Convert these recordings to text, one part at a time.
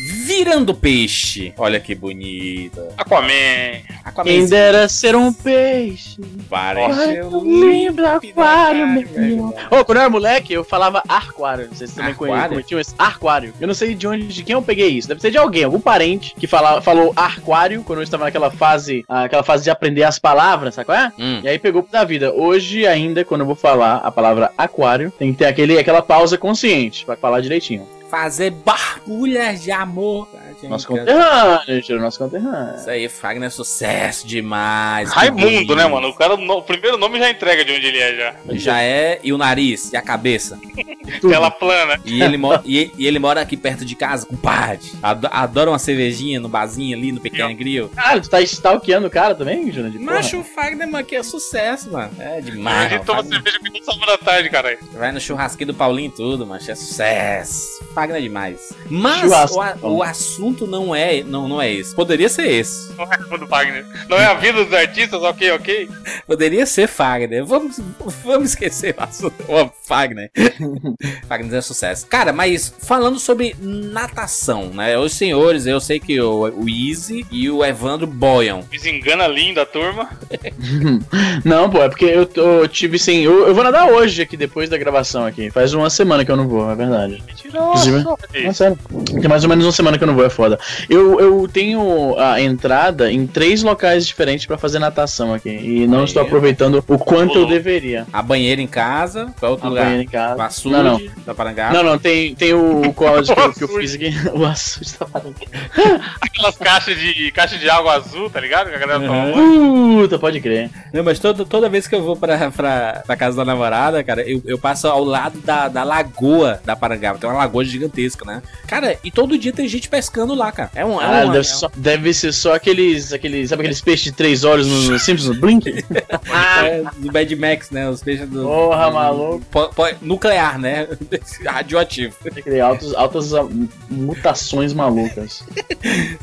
virando peixe. Olha que bonito. Aquaman. Aquaman. Quem dera ser um peixe. Parece um Lindo aquário, meu irmão. Ô, quando eu era moleque, eu falava arquário. Não sei se vocês também. Tinha esse arquário. Eu não sei de onde, de quem eu peguei isso. Deve ser de alguém, algum parente que fala, falou arquário quando eu estava naquela fase, aquela fase de aprender as palavras, sabe qual é? Hum. E aí pegou da vida. Hoje, ainda, quando eu vou falar a palavra aquário, tem que ter aquele, aquela pausa consciente pra falar direitinho. Fazer barbulhas de amor. Nosso conterrâneo, tira nosso conterrâneo. Isso aí, Fagner é sucesso demais. que Raimundo, né, mano? O cara, no- o primeiro nome já entrega de onde ele é já. Já é, e o nariz, e a cabeça. Tela plana. E ele, mora, e, e ele mora aqui perto de casa, compadre. Ado- Adora uma cervejinha no barzinho ali, no Pequeno Grill. Cara, tu tá stalkeando o cara também, Júnior? Macho, o Fagner, mano, aqui é sucesso, mano. É A demais. gente mano. toma cerveja com todo sábado da tarde, caralho. Vai no churrasquinho do Paulinho e tudo, macho. É sucesso. Fagner é demais. Mas o, o assunto não é, não, não é esse. Poderia ser esse. Não é Raimundo Wagner. Não é a vida dos artistas, ok, ok? Poderia ser Fagner. Vamos, vamos esquecer o assunto. Ô, Fagner. Fagner é sucesso. Cara, mas falando sobre natação, né? Os senhores, eu sei que o, o Easy e o Evandro boiam. Desengana linda a turma. Não, pô, é porque eu, tô- eu tive sim. Eu, eu vou nadar hoje aqui, depois da gravação aqui. Faz uma semana que eu não vou, é verdade. Inclusive- Não, sério. Tem mais ou menos uma semana que eu não vou, é foda. Eu, eu tenho a entrada em três locais diferentes pra fazer natação aqui. E não estou aproveitando o quanto eu deveria. A banheira em casa. Qual é outro A lugar? banheira em casa. O açude Não, não. da Parangá. Não, não, tem, tem o código que, eu- que eu fiz aqui. O açude tá parando. Aquelas caixas de, caixa de água azul, tá ligado? Que a galera toma Uhum. Puta, pode crer. Não, mas toda, toda vez que eu vou pra, pra, pra casa da namorada, cara, eu, eu passo ao lado da, da lagoa da Parangaba. Tem uma lagoa gigantesca, né? Cara, e todo dia tem gente pescando lá, cara. É um. É Ah, um deve, ser só, deve ser só aqueles, aqueles. Sabe aqueles peixes de três olhos no, no Simpsons? Blink? é, do Mad Max, né? Os peixes do. Porra, do- maluco. po- po- nuclear, né? Radioativo. Altos, altas ah, mutações malucas.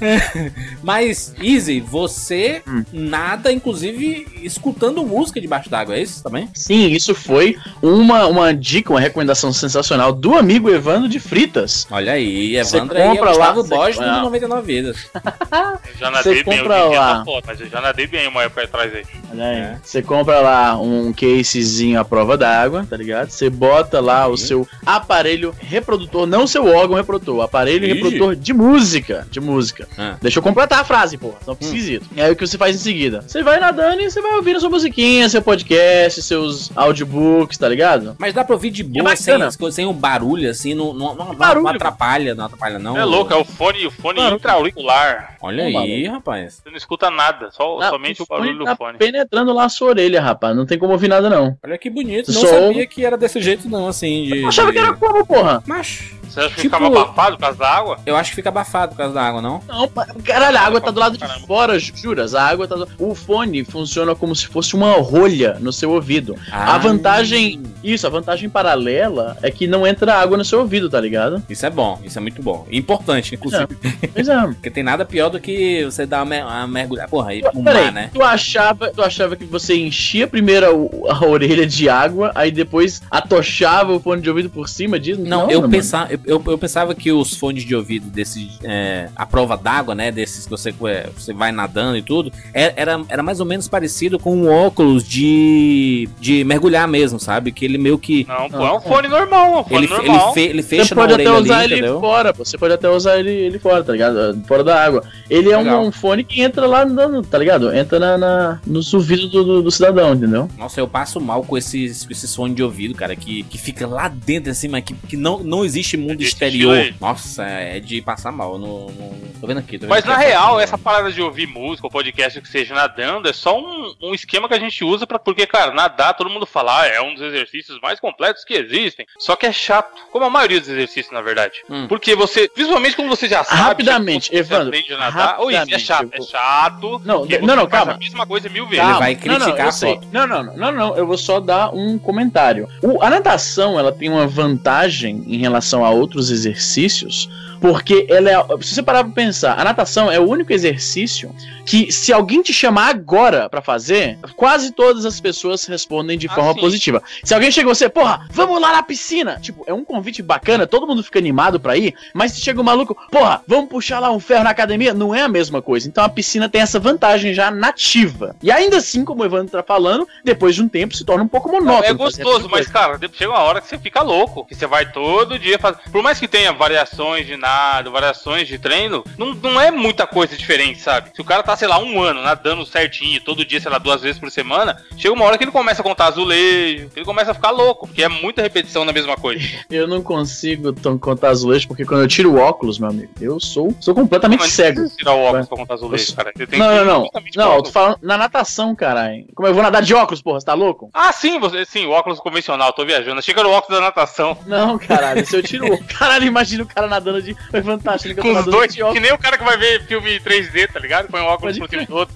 Mas, Easy, você Hum. nada, inclusive, escutando música debaixo d'água, é isso também? Sim, isso foi uma, uma dica, uma recomendação sensacional do amigo Evandro de Fritas. Olha aí, Você Evandro aí é o compra lá, Gustavo do Não. 99 Vidas. Eu já nadei Você bem, compra em dia lá. foda, mas eu já nadei bem uma época atrás aí. Olha aí. É. Você compra lá um casezinho à prova d'água, tá ligado? Você bota lá o Aí. seu aparelho reprodutor, não seu órgão reprodutor, aparelho Ih. reprodutor de música. De música. Ah. Deixa eu completar a frase, porra. Senão fica esquisito. E aí o que você faz em seguida? Você vai nadando e você vai ouvindo sua musiquinha, seu podcast, seus audiobooks, tá ligado? Mas dá pra ouvir de boa, sem, bacana. sem um barulho, assim, não, não, não, não- Barulho. não atrapalha, não atrapalha, não. é louco, é o fone, o fone Claro. intra-auricular. Olha Não, aí, barulho. rapaz. Você não escuta nada, só, Ah, somente o, fone barulho tá do fone. penetrando lá a sua orelha, rapaz. Não tem como ouvir nada, não. Olha que bonito. Não Sou- sabia que era desse jeito, não, assim. De, Eu achava de- que era como, porra? Macho. Você acha que Tipo- ficava abafado por causa da água? Eu acho que fica abafado por causa da água, não? Não, caralho, a água tá do lado de fora, ju- juras. A água tá do... O fone funciona como se fosse uma rolha no seu ouvido. A Ah, vantagem. Isso, a vantagem paralela é que não entra água no seu ouvido, tá ligado? Isso é bom, isso é muito bom. Importante, inclusive. Pois é. Porque tem nada pior do que você dar uma, uma mergulhada. Porra, ir pro Peraí, mar, né? tu, achava, tu achava que você enchia primeiro a, a orelha de água, aí depois atochava o fone de ouvido por cima disso? Não, eu, mano. pensava, eu, eu, pensava que os fones de ouvido desse é, a prova d'água, né, desses que você, é, você vai nadando e tudo, é- era, era mais ou menos parecido com um óculos de, de mergulhar mesmo, sabe? Que ele meio que Não, pô, é um fone normal, é um fone ele, ele, normal. fe- ele Você fecha na pode até orelha usar ali, ele entendeu? fora, você pode até usar ele, ele fora, tá ligado? Fora da água. Ele é Legal. um, fone que entra lá, no, tá ligado? Entra na, na, nos ouvidos do, do, do cidadão, entendeu? Nossa, eu passo mal com esses, com esses fones de ouvido, cara, que, que fica lá dentro, assim, mas que, que não, não existe mundo exterior. Nossa, é de passar mal. Não, não- tô vendo aqui. Tô vendo Mas aqui, na real, passo- essa parada de ouvir música ou podcast que seja nadando é só um, um esquema que a gente usa para porque, cara, nadar, todo mundo fala, ah, é um dos exercícios mais completos que existem. Só que é chato, como a maioria dos exercícios, na verdade. Hum. Porque você, principalmente quando você já sabe, Rapidamente, já, você Evandro, aprende a nadar. Ou isso, é chato, é vou- chato. Não, não, não, você calma. a mesma coisa mil vezes. Ele vai não, não, criticar eu sei. foto. Não, não, não, não, não, eu vou só dar um comentário. O, a natação, ela tem uma vantagem em relação a outros exercícios, porque ela é. Se você parar pra pensar, a natação é o único exercício que, se alguém te chamar agora para fazer, quase todas as pessoas respondem de Ah, forma positiva. Se alguém chega você, porra, vamos lá na piscina! Tipo, é um convite bacana, todo mundo fica animado pra ir, mas se chega um maluco, porra, vamos puxar lá um ferro na academia, não é a mesma coisa. Então a piscina tem essa vantagem já nativa. E ainda assim, como o Evandro tá falando, depois de um tempo se torna um pouco monótono. é gostoso, mas, cara, chega uma hora que você fica louco. Que você vai todo dia fazer. Por mais que tenha variações de nado, variações de treino, não, não é muita coisa diferente, sabe? Se o cara tá, sei lá, um ano nadando certinho, todo dia, sei lá, duas vezes por semana, chega uma hora que ele começa a contar azulejo, ele começa a ficar louco, porque é muita repetição na mesma coisa. Eu não consigo contar azulejos, porque quando eu tiro o óculos, meu amigo, eu sou, sou completamente não cego. precisa tirar o óculos pra contar azulejo, cara. Não, não, não. Não, eu tô falando na natação, caralho. Como eu vou nadar de óculos, porra, você tá louco? Ah, sim, você, sim, o óculos convencional, tô viajando. Achei que era o óculos da natação. Não, caralho, se eu tiro o Caralho, imagina o cara nadando de. Foi fantástico, que eu tô Com os dois, de que óculos. nem o cara que vai ver filme 3D, tá ligado? Põe um óculos Pode por cima do outro.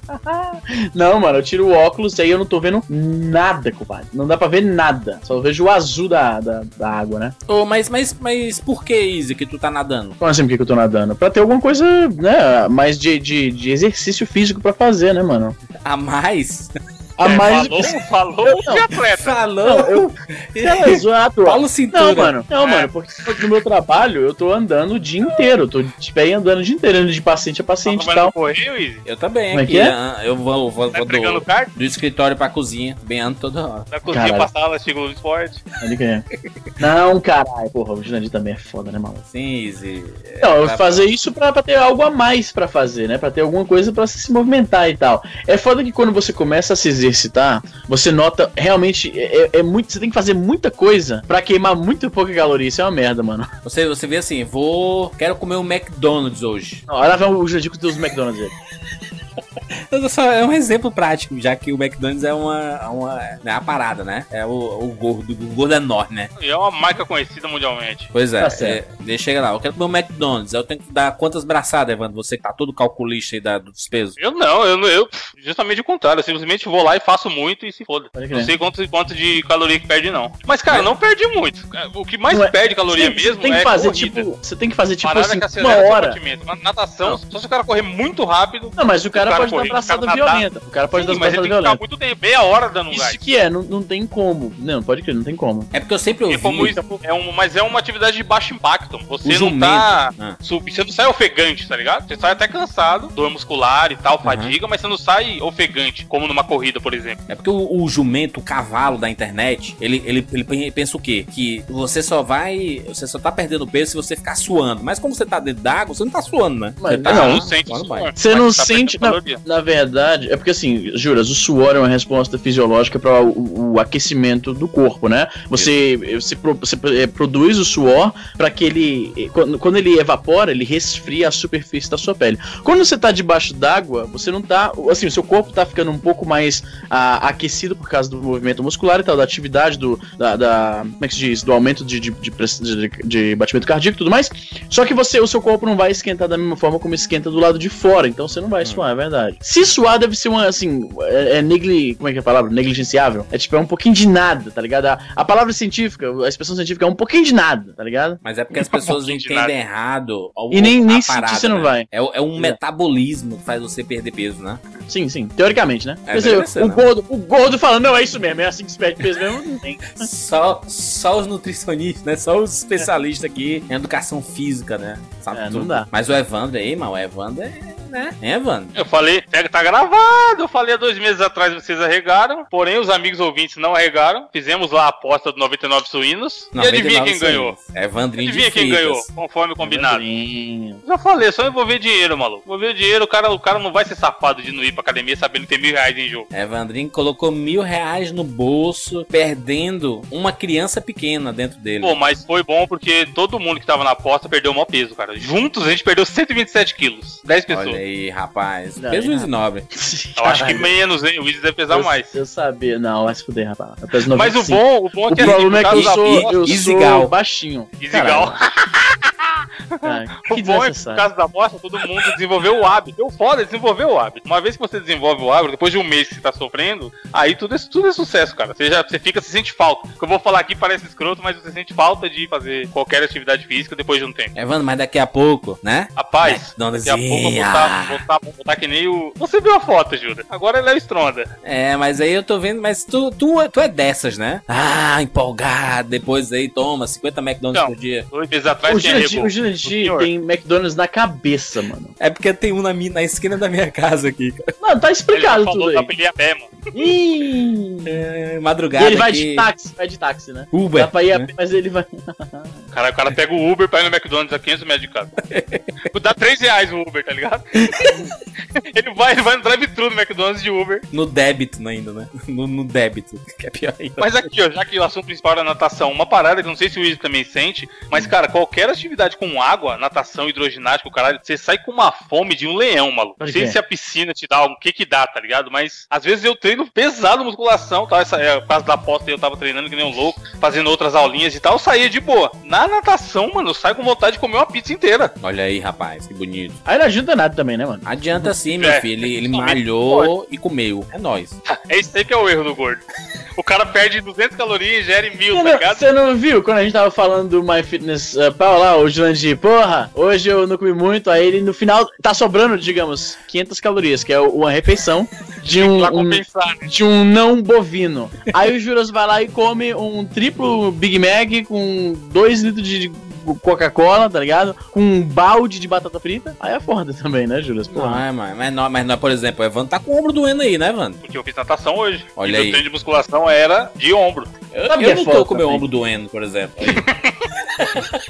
Não, mano, eu tiro o óculos e aí eu não tô vendo nada, compadre. Não dá pra ver nada. Só vejo o azul da, da, da água, né? Ô, mas, mas, mas por que, Izzy, que tu tá nadando? Como assim, por que que eu tô nadando? Pra ter alguma coisa, né, mais de, de, de exercício físico pra fazer, né, mano? A mais? A É, mais. falou, falou Não. de atleta. Não, Falou! eu. É, exato. Paulo Cintura. Não, mano. Não, É. mano, porque no meu trabalho eu tô andando o dia inteiro. Eu tô de pé e andando o dia inteiro, indo de paciente a paciente e tal. no correio? Eu também Como é aqui. que é? ah, Eu vou, vou, Tá vou do, do escritório pra cozinha. Bem ando toda hora. Da cozinha Caralho. pra sala, chegou o esporte. É. Não, caralho. Porra, o Jurandir também é foda, né, maluco? Sim, Izzy. Não, eu tá- fazer isso pra, pra ter algo a mais pra fazer, né? Pra ter alguma coisa pra se movimentar e tal. É foda que quando você começa a se exercitar, você nota realmente. É, é- é muito. Você tem que fazer muita coisa pra queimar muito pouca caloria. Isso é uma merda, mano. Você, você vê assim, vou. Quero comer um McDonald's hoje. Não, Olha lá o Jurandir com os McDonald's aí. Só- É um exemplo prático, já que o McDonald's é uma. uma é a parada, né? É o, o gordo, o gordo enorme, né? E é uma marca conhecida mundialmente. Pois é, Tá é, ele chega lá, eu quero comer um McDonald's, eu tenho que dar quantas braçadas, Evandro? Você que tá todo calculista aí da, dos pesos. Eu não, eu, não- eu justamente o contrário. Eu simplesmente vou lá e faço muito e se foda. Não sei quanto, quanto de caloria que perde, não. Mas, cara, não perde muito. O que mais é- perde caloria tem- mesmo você tem que é fazer corrida. tipo. Você tem que fazer tipo Parada assim, que uma hora. Na natação, só se o cara correr muito rápido. Não, mas o cara, O cara pode dar correr, braçada o cara nadar. violenta. O cara pode Sim, dar mas braçada ele tem que ficar violenta. muito tempo, meia hora dando um Isso gás. que é, não, não tem como. Não, não pode crer, não tem como. É porque eu sempre ouvi. como isso é um, mas é uma atividade de baixo impacto. Você não tá. Ah. sub- você não sai ofegante, tá ligado? Você sai até cansado, dor muscular e tal, fadiga, mas você não sai ofegante, como numa corrida, por exemplo. É porque o, o jumento, o cavalo da internet, ele, ele, ele pen- pensa o quê? Que você só vai. Você só tá perdendo peso se você ficar suando. Mas como você tá dentro d'água, você não tá suando, né? Mas você tá não, não sente. Você não sente. perdendo Na, verdade, é porque assim, juras, o suor é uma resposta fisiológica para o, o aquecimento do corpo, né? Você, você, pro- você, eh, produz o suor para que ele. eh, Quando, quando ele evapora, ele resfria a superfície da sua pele. Quando você tá debaixo d'água, você não tá. Assim, o seu corpo tá ficando um pouco mais ah, aquecido por causa do movimento muscular e tal, da atividade, do. Da, da- como é que se diz? Do aumento de, de, de, de- de batimento cardíaco e tudo mais. Só que você, o seu corpo não vai esquentar da mesma forma como esquenta do lado de fora, então você não vai suar, é verdade. Se suar deve ser uma, assim, é, é negli... como é que é a palavra? Negligenciável. É tipo, é um pouquinho de nada, tá ligado? A, a palavra científica, a expressão científica é um pouquinho de nada, tá ligado? Mas é porque as pessoas pouquinho de entendem errado. E nem- nem sentir você não né? vai. É, é um É. metabolismo que faz você perder peso, né? Sim, sim, teoricamente, né? É, dizer, o, né? gordo, o gordo falando, não, é isso mesmo, é assim que se perde peso mesmo, não. Só, só os nutricionistas, né? Só os especialistas aqui em educação física, né? Sabe É, não tudo. dá. Mas o Evandro aí, mano, o Evandro é, né? É, Evandro? Eu falei, pega, tá gravado. Eu falei há dois meses atrás, vocês arregaram. Porém, os amigos ouvintes não arregaram. Fizemos lá a aposta do 99 suínos. e adivinha 99 quem ganhou? suínos. Evandrinho Adivinha de quem fritas. ganhou, conforme combinado. Evandrinho. Já falei, só envolver dinheiro, maluco. Envolver dinheiro, o cara, o cara não vai ser safado de não ir pra academia sabendo que tem mil reais em jogo. Evandrinho colocou mil reais no bolso, perdendo uma criança pequena dentro dele. Pô, mas foi bom porque todo mundo que tava na aposta perdeu o maior peso, cara. Juntos a gente perdeu 127 quilos. 10 pessoas. Olha aí, rapaz. Olha Peso Easy nobre. Eu acho que menos, hein? O Wiz deve pesar eu, mais. Eu sabia, não, vai se fuder, rapaz. Eu peso Mas o 95. bom, o bom é O que problema é que eu sou, eu Isigal. sou baixinho. Isigal. Ah, O bom é que, no desnecessário. caso da amostra, todo mundo desenvolveu o hábito. O foda é desenvolver o hábito. Uma vez que você desenvolve o hábito, depois de um mês que você tá sofrendo, aí tudo é, tudo é sucesso, cara. Você, já, você fica, você sente falta. O que eu vou falar aqui parece escroto, mas você sente falta de fazer qualquer atividade física depois de um tempo. Evandro, mas daqui a pouco, né? Rapaz, McDonald's. daqui a pouco eu vou botar, vou botar, vou botar que nem o. Você viu a foto, Júlia? Agora ele é o Stronda. É, mas aí eu tô vendo, mas tu, tu, tu é dessas, né? Ah, empolgado, depois aí toma 50 McDonald's Não. por dia. Dois meses atrás tinha. O Jurandir senhor. tem McDonald's na cabeça, mano. É porque tem um na, minha, na esquina da minha casa aqui. cara. Não, tá Ele explicado já tudo falou aí. ele a pé, mano. Ih, É, e madrugada ele vai aqui. de táxi, vai de táxi, né? Uber. Dá pra ir a né? pé, mas ele vai. Cara, o cara pega o Uber pra ir no McDonald's a 500 metros de casa. Dá 3 reais o Uber, tá ligado? ele vai, ele vai no drive-thru do McDonald's de Uber. No débito ainda, né? No, no débito, que é pior ainda. Mas aqui, ó, já que o assunto principal era natação, uma parada que eu não sei se o Wilson também sente, mas, cara, qualquer atividade com água, natação, hidroginástica, o caralho, você sai com uma fome de um leão, maluco. Não Pode sei se a piscina te dá algo, o que que dá, tá ligado? Mas, às vezes eu treino pesado musculação, tá? Essa, é, por causa da aposta eu tava treinando que nem um louco, fazendo outras aulinhas e tal, eu saía de boa. Na natação, mano, eu saio com vontade de comer uma pizza inteira. Olha aí, rapaz, que bonito. Aí não ajuda nada também, né, mano? Adianta sim, meu É, filho. Ele, ele malhou e comeu. É nóis. É isso aí que é o erro do gordo. O cara perde 200 calorias e gere mil, Você tá não, ligado? você não viu quando a gente tava falando do My Fitness uh, Pal lá, o Jurandir, porra, hoje eu não comi muito, aí ele no final tá sobrando, digamos, 500 calorias, que é uma refeição de um, um- né? de um não bovino. Aí o Juras vai lá e come um triplo Big Mac com 2 litros de Coca-Cola, tá ligado? Com um balde de batata frita. Aí é foda também, né, Juras? Não, é, mas, mas, não, mas não, por exemplo, o Evandro tá com o ombro doendo aí, né, Evandro? Porque eu fiz natação hoje. Olha e meu aí. treino de musculação era de ombro. Eu, Sabe eu é não foda tô com o meu também? ombro doendo, por exemplo.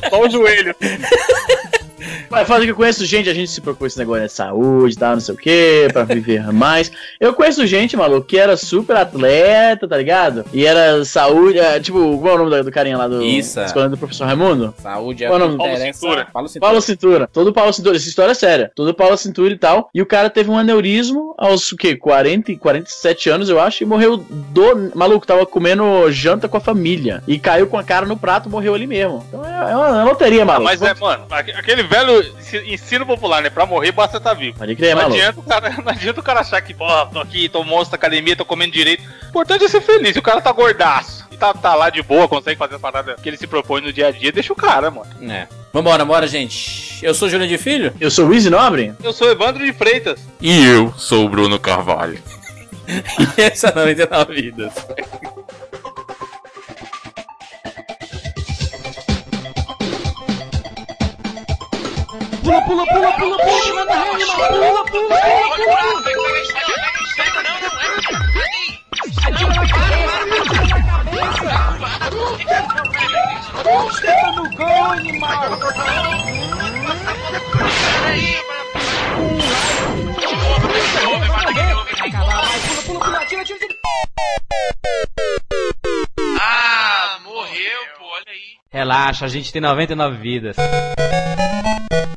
Só o joelho. Mas fala que eu conheço gente, a gente se preocupa com esse negócio de saúde e tal, não sei o que, pra viver mais. Eu conheço gente, maluco, que era super atleta, tá ligado? E era saúde, é, tipo, qual é o nome do, do carinha lá do Isso. escola do professor Raimundo? Saúde é Qual o o que nome? Paulo interessa. Cintura. Paulo Cintura. Paulo Cintura. Todo Paulo Cintura. Essa história é séria. Todo Paulo Cintura e tal. E o cara teve um aneurismo aos, o quê? 40, e 47 anos, eu acho, e morreu do... Maluco, tava comendo janta com a família. E caiu com a cara no prato morreu ali mesmo. Então é, é uma loteria, Ah, maluco. mas é, mano, aque- aquele velho ensi- ensino popular, né? Pra morrer basta estar vivo. Pode crer, não, maluco. adianta o cara, não adianta o cara achar que, porra, tô aqui, tô monstro da academia, tô comendo direito. O importante é ser feliz. O cara tá gordaço e tá, tá lá de boa, consegue fazer as paradas que ele se propõe no dia a dia, deixa o cara, mano. É. Vambora, bora, gente. Eu sou Júlio de Filho. Eu sou o Easy Nobre? Eu sou Evandro de Freitas. E eu sou o Bruno Carvalho. E essa é 99 vidas. Relaxa, a gente tem 99 vidas.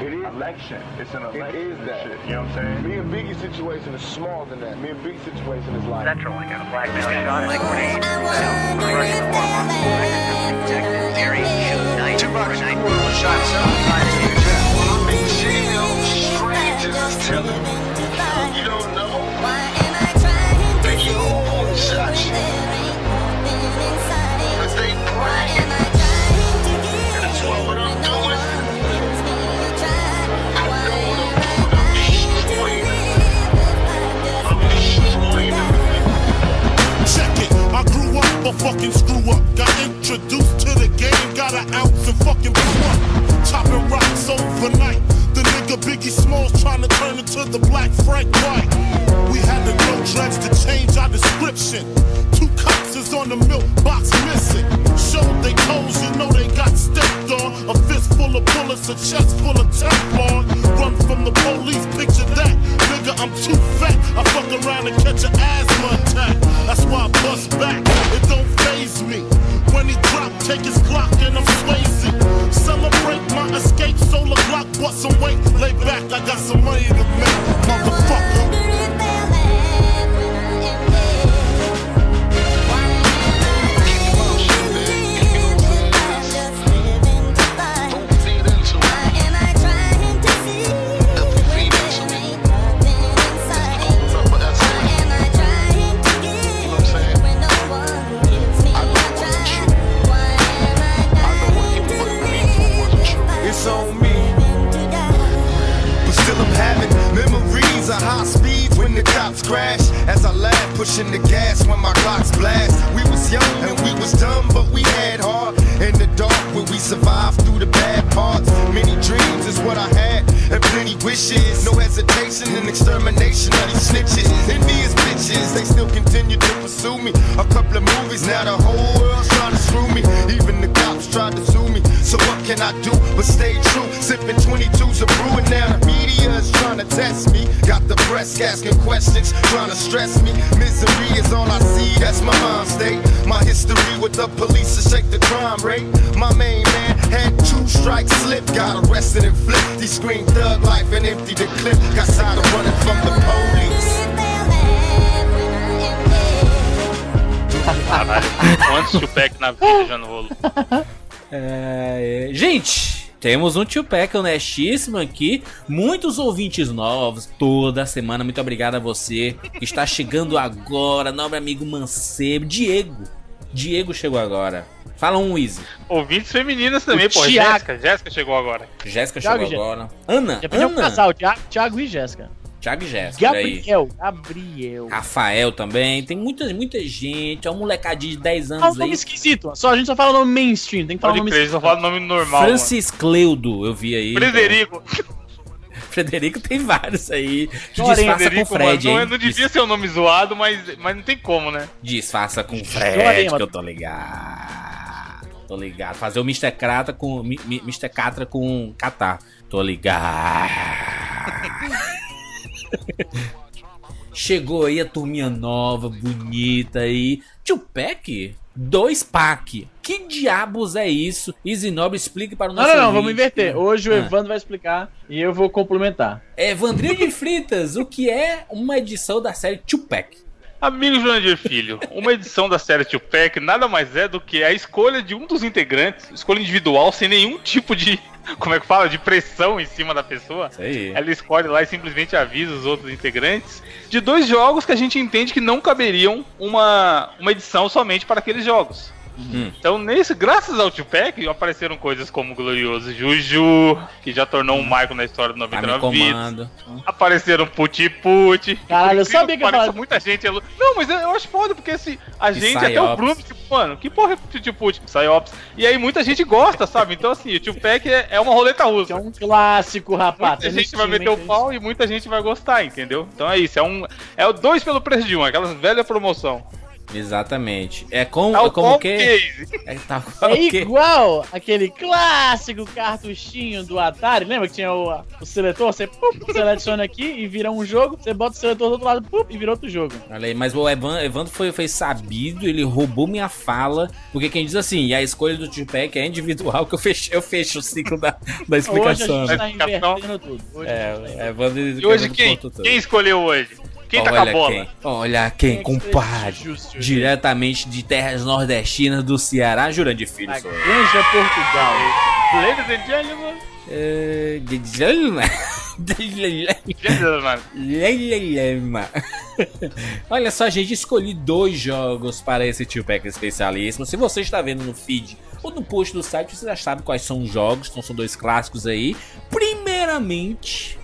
It is election. It's an It election is and that. shit, you know what I'm saying? Me and Biggie's situation is smaller than that. Me and Biggie's situation is like Check fucking screw up. Got introduced to the game, got an ounce and fucking blew. Chopping rocks overnight. The nigga Biggie Smalls trying to turn into the black Frank White. We had to grow dreads to change our description. Two cops is on the milk box missing. Showed they toes, you know they got stepped on. A fist full of bullets, a chest full of Teflon. Run from the police, picture that. Nigga, I'm too fat. I fuck around and catch an asthma attack. That's why I bust back. It don't phase me. When he drop take his clock and I'm Swayze. Celebrate my escape, solar clock, bust some weight. Lay back, I got some money to make, motherfucker. Crash. As I laugh, pushing the gas when my clocks blast. We was young and we was dumb, but we had heart. In the dark where we survived through the bad parts. Many dreams is what I had, and plenty wishes. No hesitation and extermination of these snitches. Envious bitches, they still continue to pursue me. A couple of movies, now the whole world's trying to screw me. Even the cops tried to sue me. So what can I do but stay true? Sipping 22s of brew and now the media is trying to test me. Got the press asking questions, trying to stress me. Misery is all I see, that's my mind state. My history with the police to shake the crime rate. My main man had two strikes slip, got arrested and flipped. He screamed thug life and emptied the clip. Got tired of running from the police. Caralho, quantos Tupac na vida já no rolo? É, é. Gente, temos um Tupac honestíssimo aqui. Muitos ouvintes novos toda semana. Muito obrigado a você que está chegando agora. Nobre amigo Mancebo. Diego. Diego chegou agora. Fala um Easy. Ouvintes femininas também, O pô. Thiago. Jéssica, Jéssica chegou agora. Jéssica Thiago chegou agora. Ana. Já pediu um Ana. casal, Thiago, Thiago e Jéssica. Thiago e Jéssica. Gabriel, Gabriel. Rafael também. Tem muita, muita gente. É um molecadinho de 10 Fala um anos nome aí. esquisito. Só, a gente só fala o nome mainstream, tem que falar o nome crer, só fala o nome normal. Francis Cleudo, eu vi aí. Frederico. Frederico tem vários aí. Lorena, Disfarça com o Fred, mano, não, hein? não devia ser um nome zoado, mas, mas não tem como, né? Disfarça com o Fred, que eu tô ligado. Tô ligado. Fazer o Mr. Catra com. Mi- Mi- Mr. Catra com Catar. Tô ligado. Chegou aí a turminha nova, bonita aí. Tio Peck? Dois pack. Que diabos é isso? Easy Nobre, explique para o Não, nosso não, não, vamos ouvinte. inverter. Hoje o Ah. Evandro vai explicar e eu vou complementar. Evandrinho de Fritas, o que é uma edição da série Tupac? Amigo Jurandir Filho, uma edição da série Tupac nada mais é do que a escolha de um dos integrantes, escolha individual, sem nenhum tipo de, como é que fala, de pressão em cima da pessoa. Isso aí. Ela escolhe lá e simplesmente avisa os outros integrantes de dois jogos que a gente entende que não caberiam uma, uma edição somente para aqueles jogos. Hum. Então, nesse, graças ao Tupac, apareceram coisas como o Glorioso Juju, que já tornou um marco na história do Tá me 99 Vidas. comando. Apareceram Puti Puti. Caralho, eu sabia que falar- muita gente. elu- Não, mas eu, eu acho foda, porque assim, a E gente, até o. Bruno, tipo, mano, que porra é Puti Puti? Psyops. E aí muita gente gosta, sabe? Então, assim, o Tupac é, é uma roleta russa. é um clássico, rapaz. Muita gente vai meter o hein, pau e muita gente vai gostar, entendeu? Então é isso, é um. É o dois pelo preço de um, aquela velha promoção. Exatamente. É como, Tal é como que. É tal qual É que. igual aquele clássico cartuchinho do Atari. Lembra que tinha o, o seletor? Você pup, seleciona aqui e vira um jogo. Você bota o seletor do outro lado pup, e vira outro jogo. Olha aí, mas o Evan, Evandro foi, foi sabido, ele roubou minha fala. Porque quem diz assim, e a escolha do Tupac é individual, que eu fecho, eu fecho o ciclo da, da Hoje a explicação. gente tá invertendo tudo. Hoje a É, gente tá o Evandro. E hoje Evandro quem? tudo. Quem escolheu hoje? Quem tá com Olha a bola? Quem. Olha quem, compadre. Diretamente de terras nordestinas do Ceará, Jurandir Filho. A. Granja Portugal. Ladies and gentlemen. É, Gentlemen. Olha só, gente, escolhi dois jogos para esse Tio Pack especialíssimo. Se você está vendo no feed ou no post do site, você já sabe quais são os jogos. Então são dois clássicos aí. Primeiramente,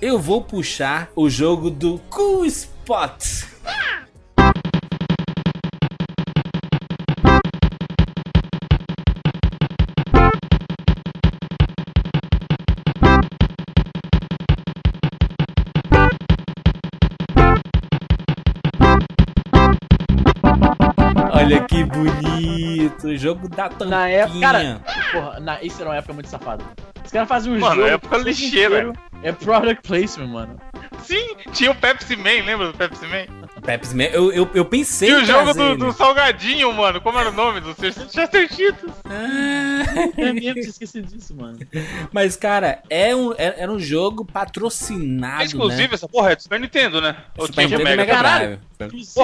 eu vou puxar o jogo do Cool Spot. Olha que bonito, o jogo da tampinha. Na época. Cara, porra, na, isso era uma época muito safada. Os caras faziam um Mano, jogo. época o jogo lixeira. inteiro É product placement, mano. Sim, tinha o Pepsi Man, lembra do Pepsi Man? Pepsi Man, eu, eu, eu pensei E o jogo do, do Salgadinho, mano. Como era o nome do Chester Cheetos? É mesmo, tinha esquecido disso, mano. Mas, cara, é um, é- era um jogo patrocinado, É exclusivo né? essa porra? É do Super Nintendo, né? Ou Super tinha Nintendo Mega? Mega Caralho. Drive.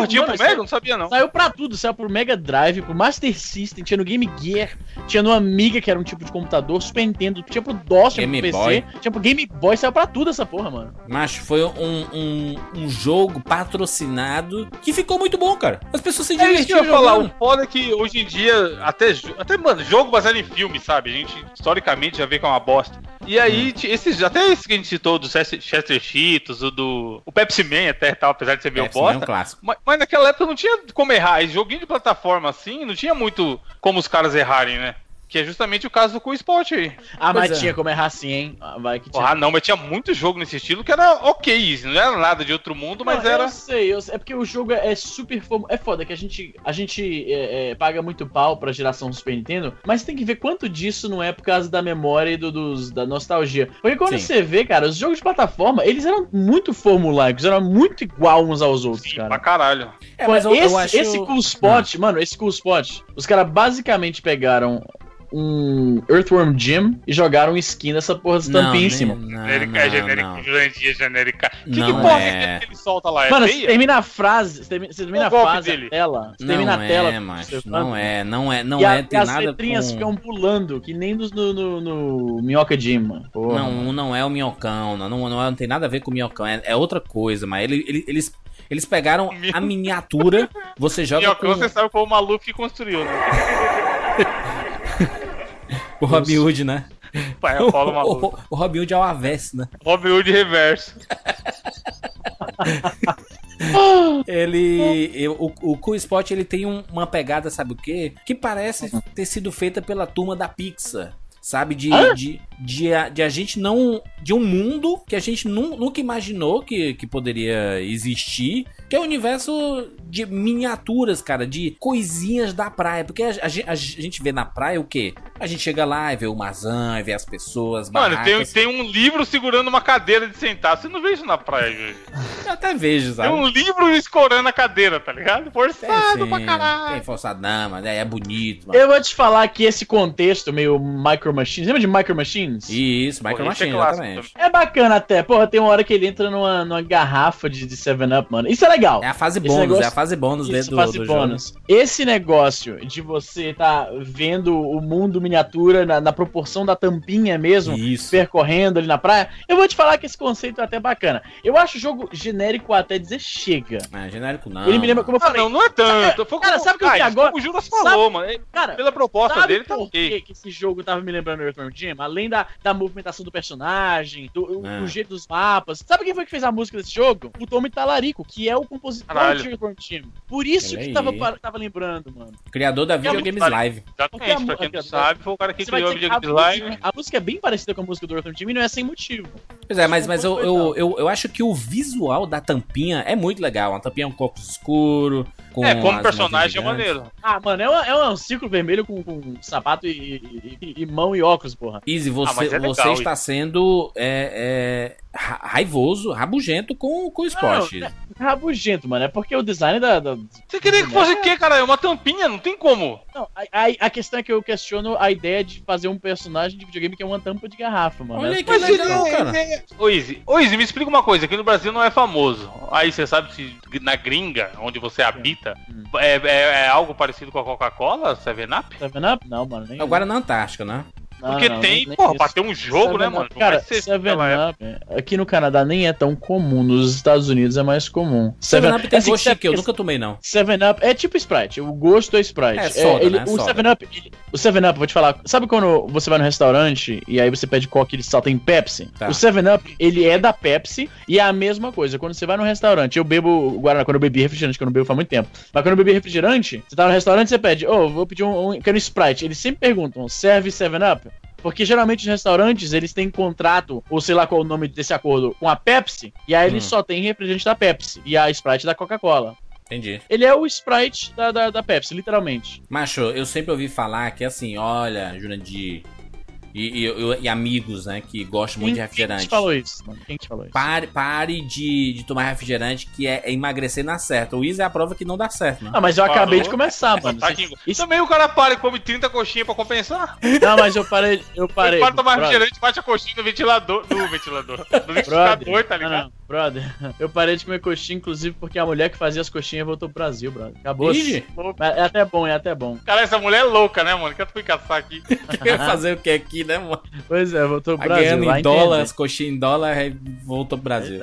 Tinha mano, pro Mega? saiu- Não sabia, não. Saiu pra tudo, saiu pro Mega Drive, pro Master System, tinha no Game Gear, tinha no Amiga, que era um tipo de computador, Super Nintendo, tinha pro DOS, tinha Game pro PC, Boy. tinha pro Game Boy, saiu pra tudo essa porra, mano. Macho, foi um, um, um jogo patrocinado que ficou muito bom, cara. As pessoas se É isso que eu divertiram ia falar. O foda é que hoje em dia, até, até, mano, jogo baseado em filme, sabe? A gente historicamente já vê que é uma bosta. E aí, ti- esses, até esse que a gente citou, do Chester Cheetos, o do. O Pepsi Man até tal, apesar de ser meio Pepsi Man é um bosta. Clássico. Mas, mas naquela época não tinha como errar. Joguinho de plataforma assim, não tinha muito como os caras errarem, né? Que é justamente o caso do Cool Sport aí. Ah, Pois mas é. tinha como errar sim, hein? Ah, Vai que tinha. Ah, não, mas tinha muito jogo nesse estilo que era ok, não era nada de outro mundo, mas Não, era. Eu sei, eu sei, é porque o jogo é super. fom- É foda que a gente, a gente é, é, paga muito pau pra geração Super Nintendo, mas tem que ver quanto disso não é por causa da memória e do, dos, da nostalgia. Porque quando Sim. você vê, cara, os jogos de plataforma, eles eram muito formulaicos, eram muito igual uns aos outros, Sim, cara. pra caralho. É, mas eu, esse, eu acho... esse Cool Spot, mano, esse Cool Spot, os caras basicamente pegaram um Earthworm Jim e jogaram skin nessa porra Não, tampinha em cima. não, Genérica, não, genérica, não. Jurandia, genérica. Que, que Não porra é. é que ele solta lá? É Mano, você termina a frase, você termina, você termina O a frase, dele. a tela, você Não termina a tela. é, macho, não é, não é, não e, a- é, e tem as nada letrinhas com... ficam pulando, que nem nos- no, no, no Minhoca Jim, mano. Porra. Não, não é o minhocão, não, não, não, é- não tem nada a ver com o minhocão, é, é outra coisa, mas ele, ele- eles, eles pegaram a miniatura, você joga Minhocão, com você sabe qual o maluco que construiu, né? o Robin Hood, né? Pai, O, rola o o, o Robin Hood é o avesso, né? Robin Hood reverso. Ele. eu- o, o Cool Spot ele tem um- uma pegada, sabe o quê? Que parece ter sido feita pela turma da Pixar. Sabe? De, de, de, a, de a gente não. De um mundo que a gente nu- nunca imaginou que, que poderia existir. Que é o universo de miniaturas, cara. De coisinhas da praia. Porque a, a a gente vê na praia o quê? A gente chega lá e vê o Mazan, e vê as pessoas, Mano, tem, barracas. tem um livro segurando uma cadeira de sentar. Você não vê isso na praia, gente. Eu até vejo, sabe? Tem um livro escorando a cadeira, tá ligado? Tem, Forçado sim, pra caralho. tem forçadama, né? É bonito, mano. Eu vou te falar que esse contexto meio Micro Machines, lembra de Micro Machines? Isso, Micro Pô, é Machine, clássico exatamente. É bacana até, porra, tem uma hora que ele entra numa, numa garrafa de, de 7-Up, mano. Isso é legal. É a fase bônus, negócio- é a fase bônus Isso, dentro do, fase do jogo. bônus. Esse negócio de você tá vendo o mundo miniatura na, na proporção da tampinha mesmo, Isso. percorrendo ali na praia, eu vou te falar que esse conceito é até bacana. Eu acho o jogo genérico até dizer chega. É, genérico não. Ele me lembra, como eu Ah, falei, não, não é tanto. Foi cara, como- sabe o que eu vi Ah, agora? O Juras falou, mano. É, cara, Pela proposta Sabe dele, tá ok. que, que esse jogo tava me lembrando do Earthworm Jim? Além da, da movimentação do personagem, do, o- É. o jeito dos mapas. Sabe quem foi que fez a música desse jogo? O Tommy Talarico, que é o compositor Caralho. de Earthworm Jim. Por isso Olha que tava, tava lembrando, mano. Criador da Video muito Games. Live. A Exatamente, pra quem não a- sabe, foi o cara que Você criou a videogame live. a música é bem parecida com a música do Earthworm Jim e não é sem motivo. Pois é, mas, mas eu, eu, eu, eu acho que o visual da tampinha é muito legal. A tampinha é um copo escuro. Com É, como personagem é maneiro. Ah, mano, é, uma- é um círculo vermelho com, com sapato e, e- e- mão e óculos, porra. Easy, Ah, você, mas é legal você isso. está sendo é, é, ra- raivoso, rabugento com, com o esporte. Não, é rabugento, mano. É porque o design da. da- Você queria que fosse o quê, cara? É uma tampinha, não tem como. Não, a, a- a questão é que eu questiono a ideia de fazer um personagem de videogame que é uma tampa de garrafa, mano. Olha É- que legal, cara. Ô, Izzy, ô, Izzy, me explica uma coisa. Aqui no Brasil não é famoso. Aí você sabe se na gringa, onde você habita, Hum. é, é- é algo parecido com a Coca-Cola, 7-Up? Tá vendo? Não, mano. Nem Agora na Antártica, né? Não, Porque não, tem, porra, isso. pra ter um jogo, né, Seven mano? Não Cara, Seven época. Up, aqui no Canadá nem é tão comum, nos Estados Unidos é mais comum. Seven Up tem assim, gosto que eu nunca tomei, não. Seven Up é tipo Sprite, o gosto é Sprite. É soda, ele- né? O Soda. Seven Up, ele- o Seven Up, vou te falar, sabe quando você vai no restaurante e aí você pede coca e eles só tem Pepsi? Tá. O Seven Up, ele é da Pepsi e é a mesma coisa. Quando você vai no restaurante, eu bebo Guaraná, quando eu bebi refrigerante, que eu não bebo faz muito tempo. Mas quando eu bebi refrigerante, você tá no restaurante você pede, ô, vou pedir um, um quero um Sprite. Eles sempre perguntam, serve Seven Up? Porque geralmente os restaurantes, eles têm contrato, ou sei lá qual é o nome desse acordo, com a Pepsi, e aí eles Hum. só tem refrigerante da Pepsi e a Sprite da Coca-Cola. Entendi. Ele é o Sprite da, da, da Pepsi, literalmente. Macho, eu sempre ouvi falar que assim, olha, Jurandir, E, e- e amigos, né, que gostam muito de Quem refrigerante. te falou isso? mano? Quem te falou isso? Pare, pare de, de tomar refrigerante, que é, é emagrecer na certa. O Isa é a prova que não dá certo, né? Ah, mas eu Falou. acabei de começar, mano. Tá aqui. Isso- Também o cara para e come 30 coxinhas pra compensar. Não, mas eu parei. Eu parei. Ele para tomar brother, refrigerante, bate a coxinha no ventilador. No ventilador. No liquidificador, Brother, tá não, ligado? não, brother, eu parei de comer coxinha, inclusive porque a mulher que fazia as coxinhas voltou pro Brasil, brother. Acabou. Ih, É, é até bom, é até bom. Cara, essa mulher é louca, né, mano? Quer tu fui caçar aqui. Quer fazer o que aqui, né, mano? Pois é, voltou Tá pro Brasil. ganhando em dólar, as coxinhas em dólar, aí voltou pro Brasil.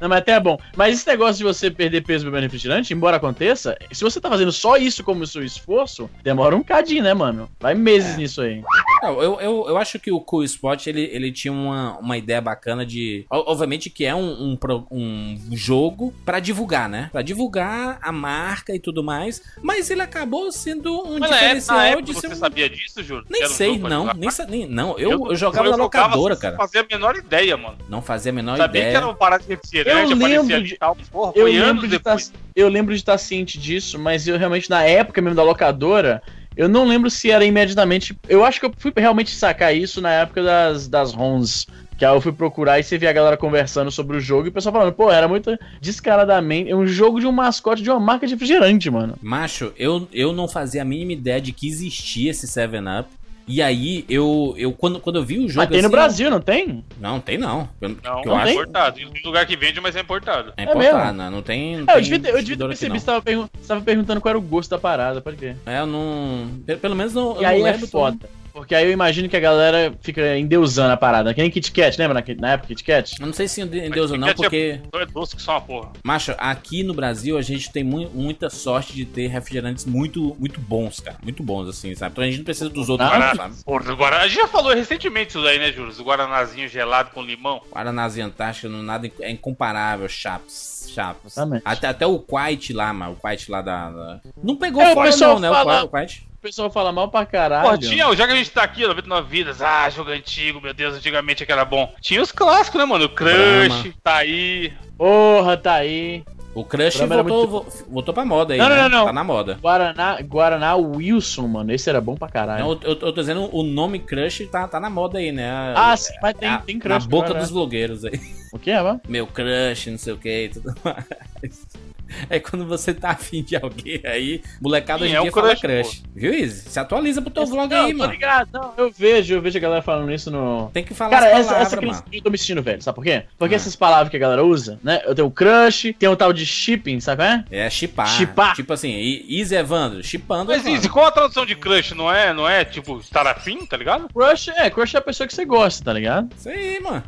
Não, mas até é bom. Mas esse negócio de você perder peso bebendo refrigerante, embora aconteça, se você tá fazendo só isso como seu esforço, demora um cadinho, né, mano? Vai meses nisso aí. Não, eu, eu, eu acho que o Cool Spot ele, ele tinha uma, uma ideia bacana de. Obviamente que é um, um, um jogo pra divulgar, né? Pra divulgar a marca e tudo mais. Mas ele acabou sendo um Mas na diferencial na época de ser você um. sabia disso, Júlio? Nem um sei, não. Nem, sa- nem, não, eu, eu, jogava na jogava locadora, cara. fazer a menor ideia, mano. Não fazia a menor Sabia ideia. que era uma parada de refrigerante, Eu aparecia lembro ali de- tal. Porra, Eu foi lembro, de estar, depois. eu lembro de estar ciente disso, mas eu realmente, na época mesmo da locadora, eu não lembro se era imediatamente. Eu acho que eu fui realmente sacar isso na época das, das ROMs. Que aí eu fui procurar e você via a galera conversando sobre o jogo e o pessoal falando, pô, era muito descaradamente. É um jogo de um mascote de uma marca de refrigerante, mano. Macho, eu, eu não fazia a mínima ideia de que existia esse 7-Up. E aí, eu, eu quando, quando eu vi o jogo. Mas tem no assim, Brasil, não tem? Não, tem não. Eu, Não, que eu não acho. é importado. Tem lugar que vende, mas é importado. É É importado, mesmo? né? Não tem. Não É, eu devia ter, eu devia ter aqui, percebido, você tava, pergun- tava perguntando qual era o gosto da parada, pode não. É, eu não. pe- Pelo menos não. E eu aí não é foda. Porque aí eu imagino que a galera fica endeusando a parada. Que nem Kit Kat, lembra na, na época Kit Kat? Eu não sei se em Deus ou não, Kat porque. É doce que só uma porra. Macho, aqui no Brasil a gente tem mu- muita sorte de ter refrigerantes muito, muito bons, cara. Muito bons, assim, sabe? Então a gente não precisa dos outros, não, sabe? Porra, Guaraná. A gente já falou recentemente isso daí, né, Júlio? O Guaranazinho gelado com limão. Guaranazinha Antártica, não, nada é incomparável, chaps. Chaps. Até, até o Quite lá, mano. O Quite lá da. da- Não pegou É, o fora, pessoal não, né? fala- O Quite. O Quite. O pessoal fala mal pra caralho. Pô, tinha, já que a gente tá aqui, 99 Vidas, ah, jogo antigo, meu Deus, antigamente aquele era bom. Tinha os clássicos, né, mano? O Crush, Brahma. tá aí. Porra, tá aí. O Crush voltou, vo- voltou pra moda aí. Não, não, né? não, não. Tá na moda. Guaraná, Guaraná Wilson, mano. Esse era bom pra caralho. Não, eu, eu tô dizendo, o nome Crush tá, tá na moda aí, né? ah, sim, mas tem, A- tem Na crush. boca Guaraná. dos blogueiros aí. O que é, mano? Meu crush, não sei o que e tudo mais. É quando você tá afim de alguém aí, molecada Sim, hoje em é dia fala crush, crush. Viu, Izzy? Se atualiza pro teu vlog não, aí, tô mano. ligado. Não, eu vejo, eu vejo a galera falando isso no. Tem que falar Cara, essa, palavras, essa que mano. eu tô me sentindo velho, sabe por quê? Porque Ah. essas palavras que a galera usa, né? Eu tenho o crush, tem o tal de shipping, sabe qual é? É chipar. Chipar. Tipo assim, Izzy Evandro, chipando Mas. Izzy, qual a tradução de Crush? Não é, não é tipo, estar afim, tá ligado? Crush é, crush é a pessoa que você gosta, tá ligado? Isso aí, mano.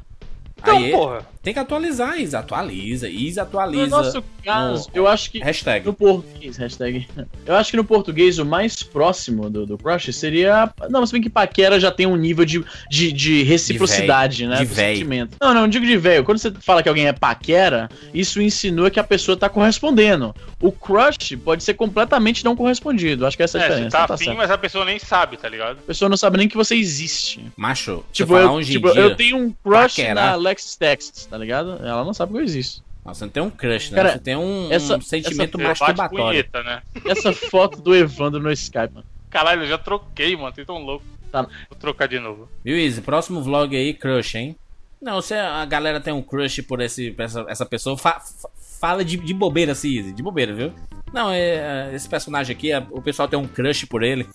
Então, aí, porra. Tem que atualizar, Izzy. Atualiza. No atualiza. nosso caso, no- eu acho que Hashtag. no português, hashtag. Eu acho que no português o mais próximo do, do crush seria. Não, se bem que paquera já tem um nível de, de, de reciprocidade, né? De do véi. sentimento. Não, não, não digo de velho. Quando você fala que alguém é paquera, isso insinua que a pessoa tá correspondendo. O crush pode ser completamente não correspondido. Acho que essa é a É, você diferença. tá tá afim, certo. mas a pessoa nem sabe, tá ligado? A pessoa não sabe nem que você existe. Macho, Tipo, tipo, eu, tipo, eu tenho um crush paquerar. na Lex Text, tá ligado? Ela não sabe que eu existo. Nossa, você não tem um crush, né? Cara, você tem um, um essa- sentimento Você bate masturbatório. punheta, né? Essa foto do Evandro no Skype, mano. Caralho, eu já troquei, mano. Vocês tão louco. Tá. Vou trocar de novo. Viu, Izzy? Próximo vlog aí, crush, hein? Não, se a galera tem um crush por esse, essa, essa pessoa, fa- fa- fala de, de bobeira assim, Izzy. De bobeira, viu? Não, é, é, esse personagem aqui, é- o pessoal tem um crush por ele.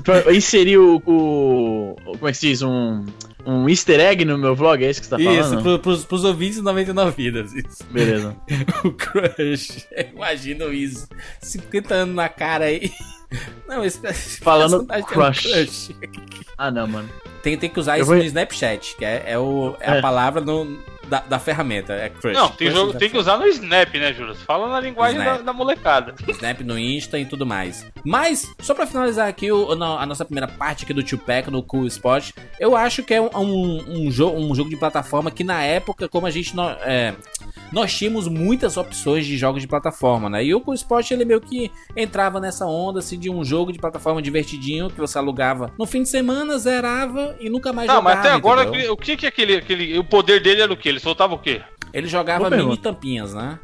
Pra inserir o, o- Como é que se diz? Um, um easter egg no meu vlog, é isso que você tá Isso, falando? pro, pros, pros ouvintes 99 vidas. Isso. Beleza. o crush. Imagina o Izzy. 50 anos na cara aí. Não, esse esse Falando personagem tem um crush. Ah, não, mano. Tem, tem que usar Eu isso vou- no Snapchat, que é, é, o, é, É. a palavra no- da, da ferramenta. É crush. Não, tem, Crush jogo, tem que usar no Snap, né, Júlio? Fala na linguagem da, da molecada. Snap no Insta e tudo mais. Mas, só pra finalizar aqui o- a nossa primeira parte aqui do Tupac no Cool Spot, eu acho que é um, um, um jo- um jogo de plataforma que na época, como a gente não, é, nós tínhamos muitas opções de jogos de plataforma, né? E o Spot ele meio que entrava nessa onda assim de um jogo de plataforma divertidinho que você alugava no fim de semana, zerava e nunca mais Não, jogava. mas até agora, entendeu? o que que é aquele, aquele. O poder dele era o quê? Ele soltava o quê? ele jogava mini pergunta. tampinhas, né?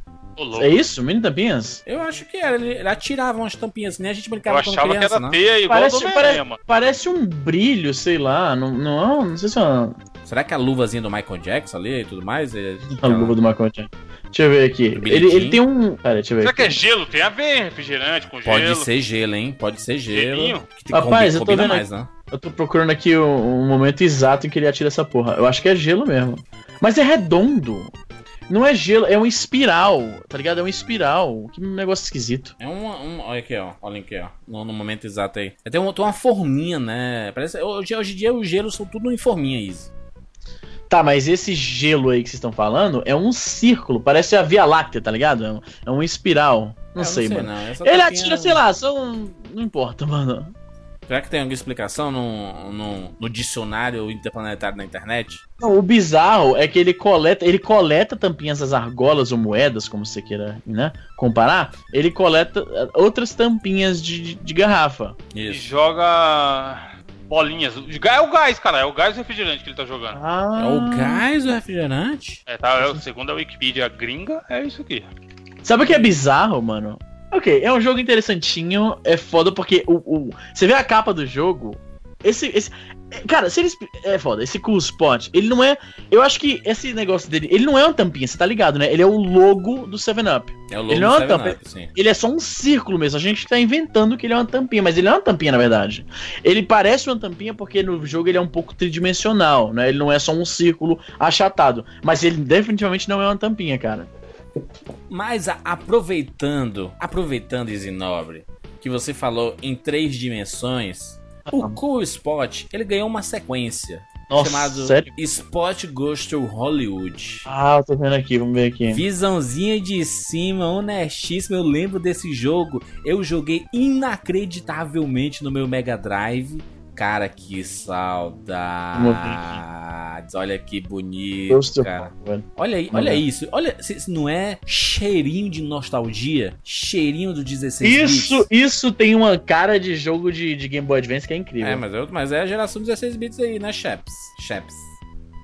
É isso? Mini tampinhas? Eu acho que era. Ele, atirava umas tampinhas, nem a gente Eu brincava quando achava que criança, era não. teia igual Parece, do pare- parece um brilho, sei lá. Não, não, não sei se é uma, Será que a luvazinha do Michael Jackson ali e tudo mais? é- a luva do Maconte. Deixa eu ver aqui. Ele, ele tem um. Pera, deixa eu ver Será aqui. que é gelo? Tem a ver refrigerante com Pode gelo. ser gelo, hein? Pode ser gelo. Gelinho? Que Rapaz, eu tô vendo mais, né? Eu tô procurando aqui o, o momento exato em que ele atira essa porra. Eu acho que é gelo mesmo. Mas é redondo. Não é gelo, é uma espiral, tá ligado? É uma espiral. Que negócio esquisito. É um, um. Olha aqui, ó. Olha aqui, ó. No, no momento exato aí. Tem, um, tem uma forminha, né? Parece, hoje, hoje em dia os gelos são tudo em forminha, Izzy. Tá, mas esse gelo aí que vocês estão falando é um círculo, parece a Via Láctea, tá ligado? É um, é uma espiral. Não É, sei, mano. não. Ele atira, sei lá, são. Não importa, mano. Será que tem alguma explicação no, no, no dicionário interplanetário na internet? Não, o bizarro é que ele coleta, ele coleta tampinhas das argolas ou moedas, como você queira, né, comparar. Ele coleta outras tampinhas de, de- de garrafa. E Isso. joga bolinhas. É o gás, cara. É o gás refrigerante que ele tá jogando. Ah, É o gás do refrigerante? É, tá, é, o- segundo a Wikipedia gringa, é isso aqui. Sabe o que é bizarro, mano? Ok, é um jogo interessantinho, é foda porque o, o- você vê a capa do jogo, esse, esse cara, se eles é foda, esse Cool Spot, ele não é, eu acho que esse negócio dele, ele não é uma tampinha, você tá ligado, né? Ele é o logo do 7 Up. É o logo Ele do não é uma 7 tampa. Up, sim. Ele é só um círculo mesmo. A gente tá inventando que ele é uma tampinha, mas ele não é uma tampinha na verdade. Ele parece uma tampinha porque no jogo ele é um pouco tridimensional, né? Ele não é só um círculo achatado, mas ele definitivamente não é uma tampinha, cara. Mas a- aproveitando, aproveitando, Isinobre, que você falou em três dimensões, o Cool Spot, ele ganhou uma sequência Nossa, chamado sério? Spot Goes to Hollywood. Ah, eu tô vendo aqui, vamos ver aqui. Visãozinha de cima, honestíssimo. Eu lembro desse jogo. Eu joguei inacreditavelmente no meu Mega Drive. Cara, que saudades. Olha que bonito, cara. Olha aí, olha isso. Olha, se não é cheirinho de nostalgia, cheirinho do 16 Isso, bits. isso tem uma cara de jogo de, de Game Boy Advance que é incrível. É, mas, eu, mas é a geração 16 bits aí, né, Chaps? Chaps.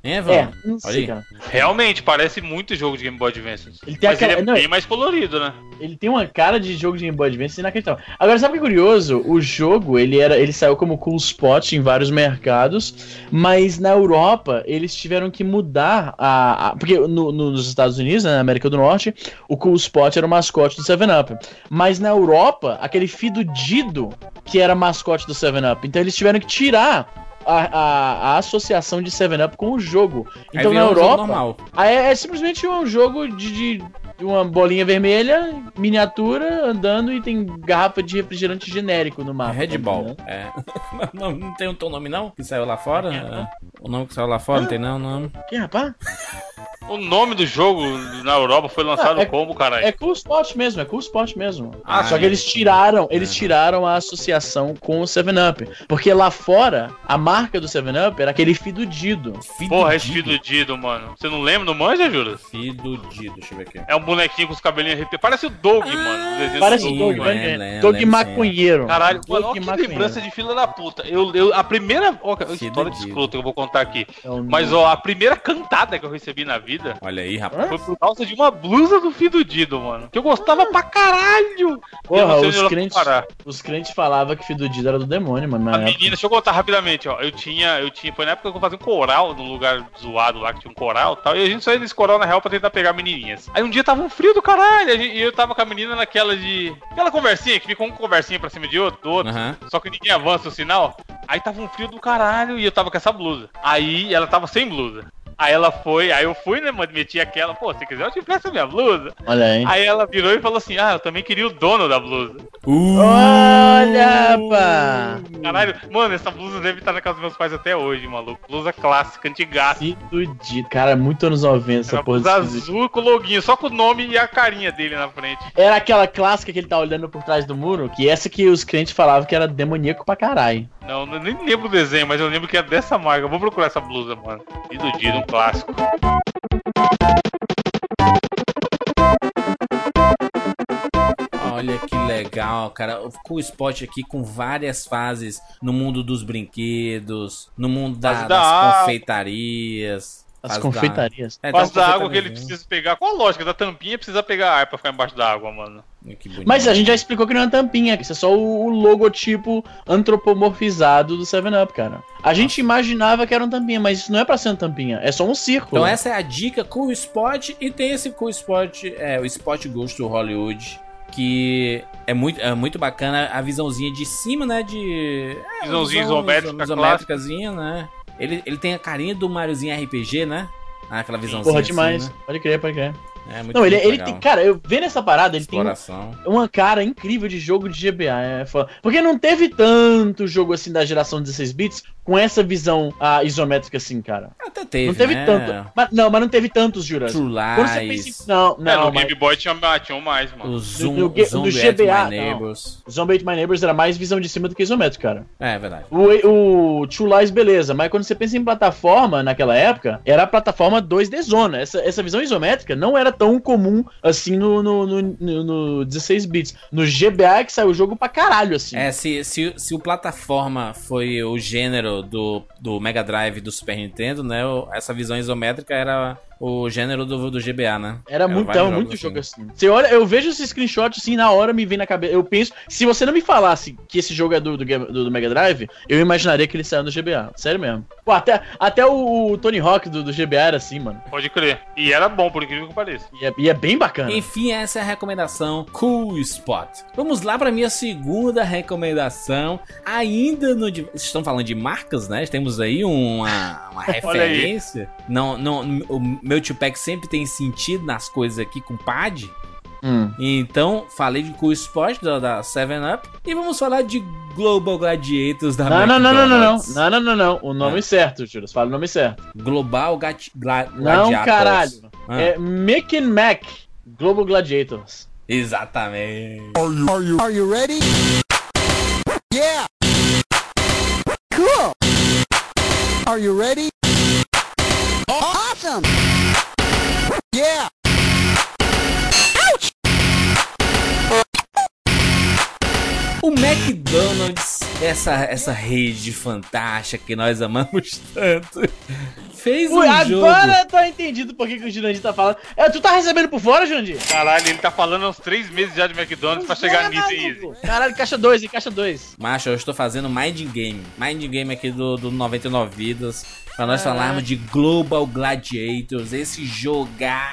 Hein, Evan? É, não Olha sei, aí. cara. Realmente, parece muito jogo de Game Boy Advance. Ele tem Mas aquela- ele é não, bem mais colorido, né? Ele tem uma cara de jogo de Game Boy Advance inacreditável. Agora, sabe o que é curioso? O jogo, ele era, ele saiu como Cool Spot em vários mercados, mas na Europa eles tiveram que mudar a... a- porque no- no- nos Estados Unidos, né, na América do Norte, o Cool Spot era o mascote do 7-Up. Mas na Europa, aquele Fido Dido que era mascote do 7-Up. Então eles tiveram que tirar... A, a- a associação de 7-Up com o jogo. Então na um Europa. Ah, É, é simplesmente um jogo de, de- uma bolinha vermelha, miniatura, andando e tem garrafa de refrigerante genérico no É mapa. Red Ball. né? É. não, não tem o teu nome não? Que saiu lá fora? É. O nome que saiu lá fora não tem não, não. Que rapaz? O nome do jogo na Europa foi lançado Ah, é- como, caralho? É Cool Spot mesmo, é Cool Spot mesmo. Ah, Só que é. eles tiraram, eles tiraram a associação com o 7-Up. Porque lá fora, a marca do 7-Up era aquele fidudido. Porra, esse Fidudido, mano. Você não lembra? Não manja, Júlio? Fidudido, deixa eu ver aqui. É um bonequinho com os cabelinhos arrepiados. Parece o Doug, mano. o desenho Parece o Doug, lembro, né? Doug lembro, maconheiro. Caralho, Doug mano, olha que maconheiro. lembrança de fila da puta. Eu, eu, a primeira. Ó, Fidudido. história de escroto que eu vou contar aqui. É um- Mas, ó, a primeira cantada que eu recebi na vida Olha aí, rapaz. foi por causa de uma blusa do Fidudido, mano. Que eu gostava pra caralho. Porra, os crentes, os crentes falavam que fidudido era do demônio, mano. A época. menina, deixa eu contar rapidamente, ó. Eu tinha, eu tinha, foi na época que eu fazia um coral num lugar zoado lá, que tinha um coral e tal. E a gente só ia nesse coral na real pra tentar pegar menininhas. Aí um dia tava um frio do caralho, e eu tava com a menina naquela de. Aquela conversinha, que fica um conversinha pra cima de outro, do outro. Aham. Só que ninguém avança o sinal. Aí tava um frio do caralho e eu tava com essa blusa. Aí ela tava sem blusa. Aí ela foi, aí eu fui, né, mano, meti aquela, pô, se quiser eu te peço a minha blusa. Olha aí. Aí ela virou e falou assim, ah, eu também queria o dono da blusa. Olha, pá! Caralho, mano, essa blusa deve estar na casa dos meus pais até hoje, maluco. Blusa clássica, antigaça. Fidudido. Cara, muito anos 90 essa porra. blusa azul com o loguinho, só com o nome e a carinha dele na frente. Era aquela clássica que ele tá olhando por trás do muro, que essa que os crentes falavam que era demoníaco pra caralho. Não, eu nem lembro o desenho, mas eu lembro que é dessa marca. Eu vou procurar essa blusa, mano. Iludido, clássico. Olha que legal, cara. Com o spot aqui com várias fases no mundo dos brinquedos, no mundo da- das confeitarias. As confeitarias. É, Faz tem uma da água que ele precisa pegar. Qual a lógica da tampinha precisa pegar ar pra ficar embaixo da água, mano? Que bonito. Mas a gente já explicou que não é uma tampinha, que isso é só o, o logotipo antropomorfizado do 7-Up, cara. A gente imaginava que era uma tampinha, mas isso não é pra ser uma tampinha, é só um círculo. Então essa é a dica Cool Spot e tem esse Cool Spot, é, o Spot Ghost do Hollywood, que é muito, é muito bacana a visãozinha de cima, né, de... É, Visãozinha visão isométrica isométricazinha, né. Ele, ele tem a carinha do Mariozinho RPG, né, Ah, aquela visãozinha Porra, assim, demais. né? Pode crer, pode crer. É muito, Não, ele, ele legal. tem. Cara, eu vendo essa parada, ele tem Exploração. uma cara incrível de jogo de GBA. É foda. Porque não teve tanto jogo assim da geração 16 bits com essa visão ah, isométrica assim, cara. Até teve, não teve né? tanto. Mas, não, mas não teve tantos, Juras. True Quando você pensa Lies, em. Não, é, não, no mas. Game Boy tinha, ah, tinha mais, mano. o Zoom, no Ga- Zoom no at GBA, My não. Neighbors. Zombie Ate My Neighbors era mais visão de cima do que isométrico, cara. É, é verdade. O, o True Lies, beleza, mas quando você pensa em plataforma naquela época, era a plataforma 2D zona. Essa, essa visão isométrica não era tão comum assim no, no, no, no- no 16 bits. No GBA que saiu o jogo pra caralho, assim. É, se, se, se o plataforma foi o gênero do, do Mega Drive do Super Nintendo, né? Essa visão isométrica era o gênero do, do GBA, né? Era muito, era muito jogos jogo assim. Você olha, eu vejo esse screenshot assim, na hora me vem na cabeça. Eu penso, se você não me falasse que esse jogo é do, do, do- do Mega Drive, eu imaginaria que ele saiu no GBA. Sério mesmo. Pô, até, até o, o Tony Hawk do, do GBA era assim, mano. Pode crer. E era bom, por incrível que pareça. E é, e é bem bacana. Enfim, essa é a recomendação Cool Spot. Vamos lá para minha segunda recomendação. Ainda no. Vocês estão falando de marcas, né? Temos aí uma, uma Olha aí. referência. Não, não, o meu Tupac sempre tem sentido nas coisas aqui com pad. Hum. Então, falei de Cool Spot da, da 7-Up. E vamos falar de Global Gladiators da Não, não, não, não, não, não. Não, não, não, não. O nome Ah. certo, Juras. Fala o nome certo. Global Gati- Gla Não, Gladiators. caralho. Ah, É Mick and Mac Global Gladiators. Exatamente. Are you ready? Yeah. Cool. Are you ready? Awesome. Yeah. O McDonald's, essa, essa rede fantástica que nós amamos tanto, fez um Ui, jogo. agora tá entendido por que, que o Jurandir tá falando. É, tu tá recebendo por fora, Jurandir? Caralho, ele tá falando há uns três meses já de McDonald's pra chegar nisso aí. Caralho, caixa 2, hein? Caixa 2. Macho, eu estou fazendo Mind Game. Mind Game aqui do, do 99 Vidas. Pra nós falarmos de Global Gladiators. Esse jogaço.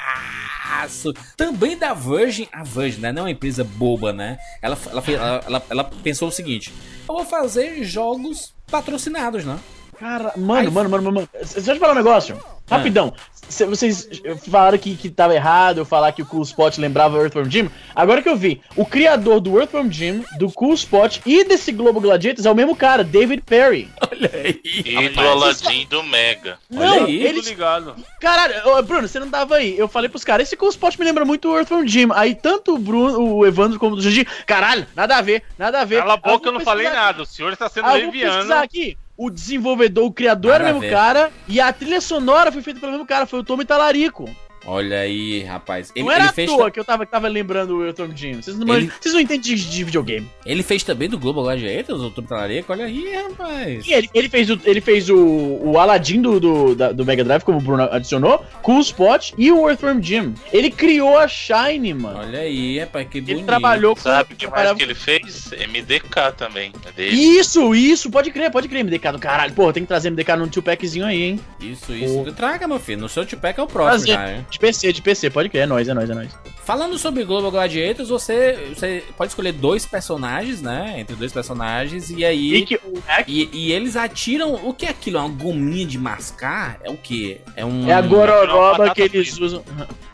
Também da Virgin. A Virgin, né? Não é uma empresa boba, né? Ela, ela, fez- ela, ela, ela pensou o seguinte: eu vou fazer jogos patrocinados, né? Cara, mano, Ai, mano, mano, mano. Deixa eu te falar um negócio. Rapidão. Cê- Vocês falaram que, que tava errado eu falar que o Cool Spot lembrava o Earthworm Jim. Agora que eu vi, o criador do Earthworm Jim, do Cool Spot e desse Globo Gladiators é o mesmo cara, David Perry. Olha aí. E do Aladdin do Mega. Não, aí. Tudo eles, ligado. Caralho, Bruno, você não tava aí. Eu falei pros caras, esse Cool Spot me lembra muito o Earthworm Jim. Aí tanto o Bruno, o Evandro como o Jandir, caralho, nada a ver, nada a ver. Cala a Aí boca, eu não falei pesquisar nada. O senhor está sendo aqui. Aí eu vou leviano. pesquisar aqui. O desenvolvedor, o criador Nada era o mesmo cara e a trilha sonora foi feita pelo mesmo cara, foi o Tommy Talarico. Olha aí, rapaz. Ele, não era ele à fez, toa que eu tava, tava lembrando o Earthworm Jim. Vocês não, Ele- vocês não entendem de, de videogame. ele fez também do Global Gladiators, o Tubo Talarico. Olha aí, rapaz. E ele, ele fez, o, ele fez o, o Aladdin do, do, da- do Mega Drive, como o Bruno adicionou, Cool Spot e o Earthworm Jim. Ele criou a Shine, mano. Olha aí, rapaz, que bonito. Ele trabalhou com. Sabe o que mais que ele fez? MDK também. É dele. Isso, isso, pode crer, pode crer, MDK do caralho. Porra, tem que trazer MDK num two packzinho aí, hein? Isso, isso. Traga, meu filho. No seu Tupac é o próximo Trazer. já, hein? De PC, de PC, pode crer, é nóis, é nóis, é nóis. Falando sobre Global Gladiators, você, você pode escolher dois personagens, né? Entre dois personagens, e aí. E que hack E, e eles atiram. O que é aquilo? É uma gominha de mascar? É o quê? É um. é a gororoba batata que eles frita. usam.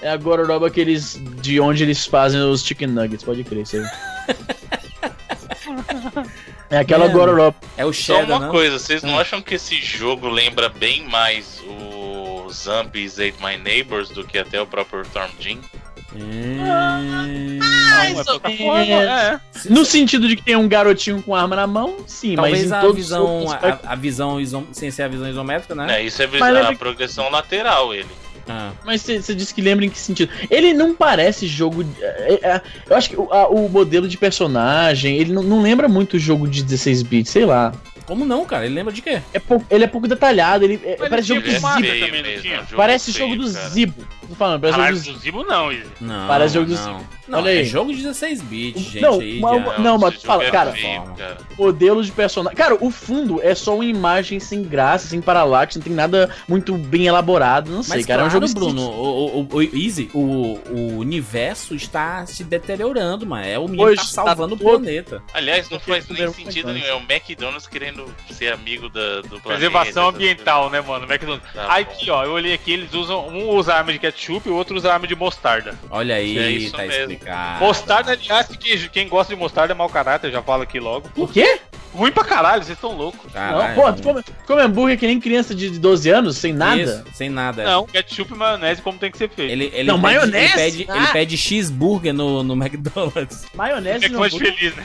É a gororoba que eles. De onde eles fazem os chicken nuggets, pode crer, isso aí. É aquela Mano. gororoba. É o Só Shadow, uma não? coisa, vocês não acham que esse jogo lembra bem mais o Zombies Ate My Neighbors do que até o próprio Storm Jim? Hum... Não, é ou plataforma, menos. é. No sentido de que tem um garotinho com arma na mão, sim, Talvez mas em a todos visão, aspectos- a, a visão iso- sem ser a visão isométrica, né? É, isso é a lembra que- progressão lateral, ele. Ah. Mas você disse que lembra em que sentido? Ele não parece jogo. de- é- é- eu acho que o, a- o modelo de personagem, ele não, não lembra muito jogo de 16 bits, sei lá. Como não, cara? Ele lembra de quê? É pou- ele é pouco detalhado, ele é- parece jogo do Zibo. mesmo, é um jogo Parece feio, jogo do cara. Zibo. Tô falando, parece Caralho, jogo do Zibo não, Izzy. Não. Parece jogo do não. Zibo. Não, Olha é aí. jogo 16 bits, gente. Não, aí uma- já- não, mas esse fala, é cara, feio, cara. modelos de personagem. Cara, o fundo é só uma imagem sem graça, sem paralaxe, não tem nada muito bem elaborado. Não sei, Mas cara. claro, é um jogo Bruno, o, o, o Easy, o, o universo está se deteriorando, mano. É o menino tá tá salvando o todo- planeta. Aliás, não Porque faz nem sentido nenhum. É o McDonald's querendo ser amigo da, do planeta. Preservação ambiental, né, mano? McDonald's. Tá Aí bom. aqui, ó, eu olhei aqui, eles usam. Um usa arma de ketchup e o outro usa arma de mostarda. Olha aí, É isso tá mesmo. explicado. Mostarda, aliás, que quem gosta de mostarda é mau caráter, já falo aqui logo. O quê? Ruim pra caralho, vocês estão loucos. Não, Caralho, pô, tu come, come hambúrguer que nem criança de 12 anos, sem nada? Isso, sem nada. Não, ketchup e maionese como tem que ser feito. Ele, ele Não, pede, maionese? Ele pede, Ah! ele pede cheeseburger no, no McDonald's. Maionese É não. mais feliz, né?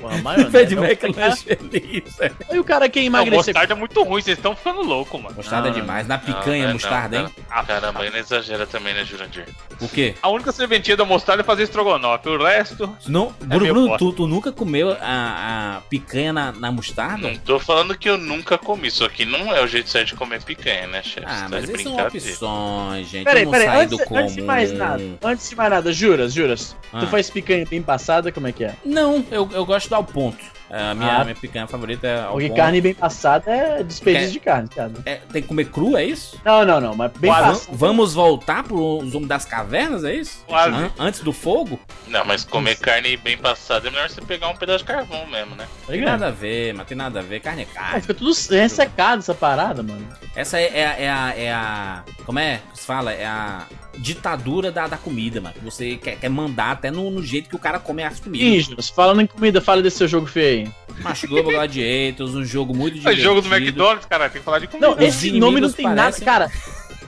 Pô, Ele maionese. pede é McDonald's feliz. é. Aí o cara quer Não, emagrecer. mostarda é muito ruim, vocês estão ficando loucos, mano. Mostarda é Não, demais. Na Não, picanha, não é mostarda, não, hein? cara. Caramba, não exagera também, né, Jurandir? O quê? A única serventia da mostarda é fazer estrogonofe, o resto. Não, Bruno, meio Bruno, bosta. tu, tu nunca comeu a, a picanha na, na mostarda? Não tô falando que eu nunca comi, só que não é o jeito certo de comer picanha, né, chefe? Ah, Tá mas de essas são brincadeira. opções, gente. Peraí, não peraí, sai antes, do comum. antes de mais nada, antes de mais nada, juras, juras. Ah. Tu faz picanha bem passada, como é que é? Não, eu, eu gosto do ao ponto. A minha, Ah. minha picanha favorita é Porque ponto. carne bem passada é desperdício de carne, cara. É, tem que comer cru, é isso? Não, não, não, mas bem passada. Vamos voltar pro zoom das cavernas, é isso? Quase. An- antes do fogo? Não, mas comer carne bem passada é melhor você pegar um pedaço de carvão mesmo, né? Tem nada a ver, mas tem nada a ver. Carne é Ah, carne. fica tudo ressecado essa parada, mano. Essa é, é, a- é a, é a. Como é que se fala? É a ditadura da, da comida, mano. Que Você quer, quer mandar até no, no jeito que o cara come as comidas. Índios, falando em comida, fala desse seu jogo feio aí. Macho Global Gladiators, um jogo muito É divertido. jogo do McDonald's, cara, tem que falar de comida. Não, esse nome não tem nada. Cara,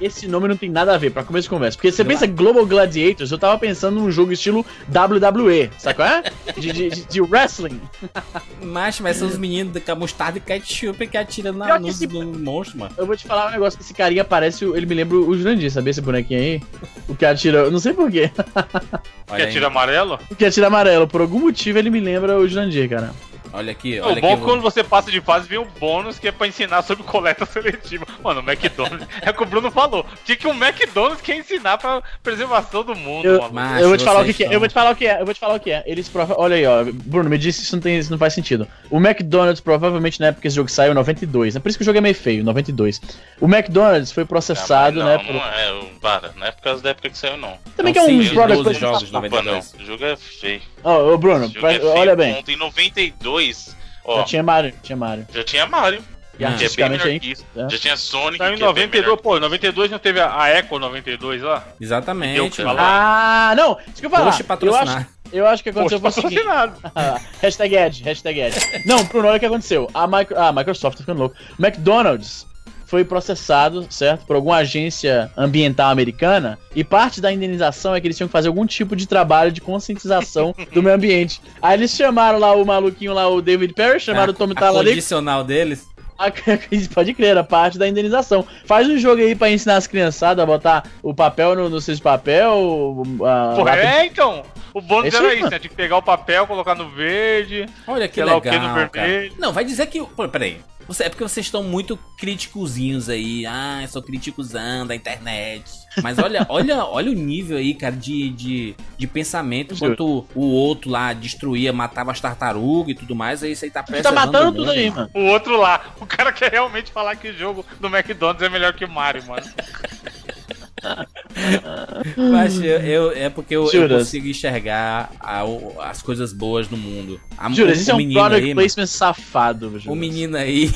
esse nome não tem nada a ver, pra começo de conversa. Porque você pensa Global Gladiators, eu tava pensando num jogo estilo WWE, sabe qual é? De, de, de- de wrestling. Macho, mas são os meninos com a mostarda e ketchup que atiram na, que nos, esse- no monstro, mano. Eu vou te falar um negócio que esse carinha parece. o- Ele me lembra o Jurandir, sabia esse bonequinho aí? O que atira. Eu não sei porquê. Olha, Quer aí. tiro amarelo? O que atira amarelo. Por algum motivo ele me lembra o Jurandir, cara. Olha aqui, o olha bom é aqui. que quando você passa de fase vem um bônus que é pra ensinar sobre coleta seletiva. Mano, o McDonald's. é o que o Bruno falou. Tinha que um McDonald's quer ensinar pra preservação do mundo, Eu- eu vou te falar o que, que é. Eu vou te falar o que é. Eu vou te falar o que é. Eles prova... Olha aí, ó. Bruno, me disse que isso não, tem, isso não faz sentido. O McDonald's, provavelmente na época que esse jogo saiu, 92. É por isso que o jogo é meio feio, 92. O McDonald's foi processado, não, né? Não, por- não é, eu- para, não é por causa da época que saiu, não. Também que é um product 12 placement jogos Opa, não, 92. o jogo é feio. Ó, ô Bruno, Esse jogo pra- é feio. olha bem. Ontem, em 92, ó, Já tinha Mario, tinha Mario. já tinha Mario. E é bem artisticamente melhor aí. que isso. é. Já tinha Sonic. Saiu em que é bem 92, melhor pô, em 92 não teve a, a Echo 92 lá? Exatamente. Ah, não, isso que eu falar. Poxa, Eu acho, patrocinar. eu acho que aconteceu Poxa, foi o seguinte. hashtag Ed, hashtag Ed. Não, Bruno, olha o que aconteceu. A, Micro, a Microsoft tá ficando louco. McDonald's foi processado, certo? Por alguma agência ambiental americana. E parte da indenização é que eles tinham que fazer algum tipo de trabalho de conscientização do meio ambiente. Aí eles chamaram lá o maluquinho lá, o David Perry, chamaram o Tommy Talarico. condicional deles. A- Pode crer, a parte da indenização. Faz um jogo aí pra ensinar as criançadas a botar o papel no, no cesto de papel. A, Porra, lápis- é, então. O bônus Esse era isso, né? Tinha que pegar o papel, colocar no verde. Olha que Sei lá o legal, que no cara. vermelho. Não, vai dizer que... Pô, peraí. Você, é porque vocês estão muito críticozinhos aí. Ah, eu sou críticozão da internet. Mas olha, olha, olha o nível aí, cara, de, de, de pensamento. Enquanto o outro lá destruía, matava as tartarugas e tudo mais, aí isso aí tá Tá preservando matando tudo aí, mano. mano. O outro lá. O cara quer realmente falar que o jogo do McDonald's é melhor que o Mario, mano. Mas eu, eu- é porque eu, eu consigo enxergar a- as coisas boas no mundo. A, Juro, o, isso é um menino product aí, mano, placement safado, Juras. o menino aí,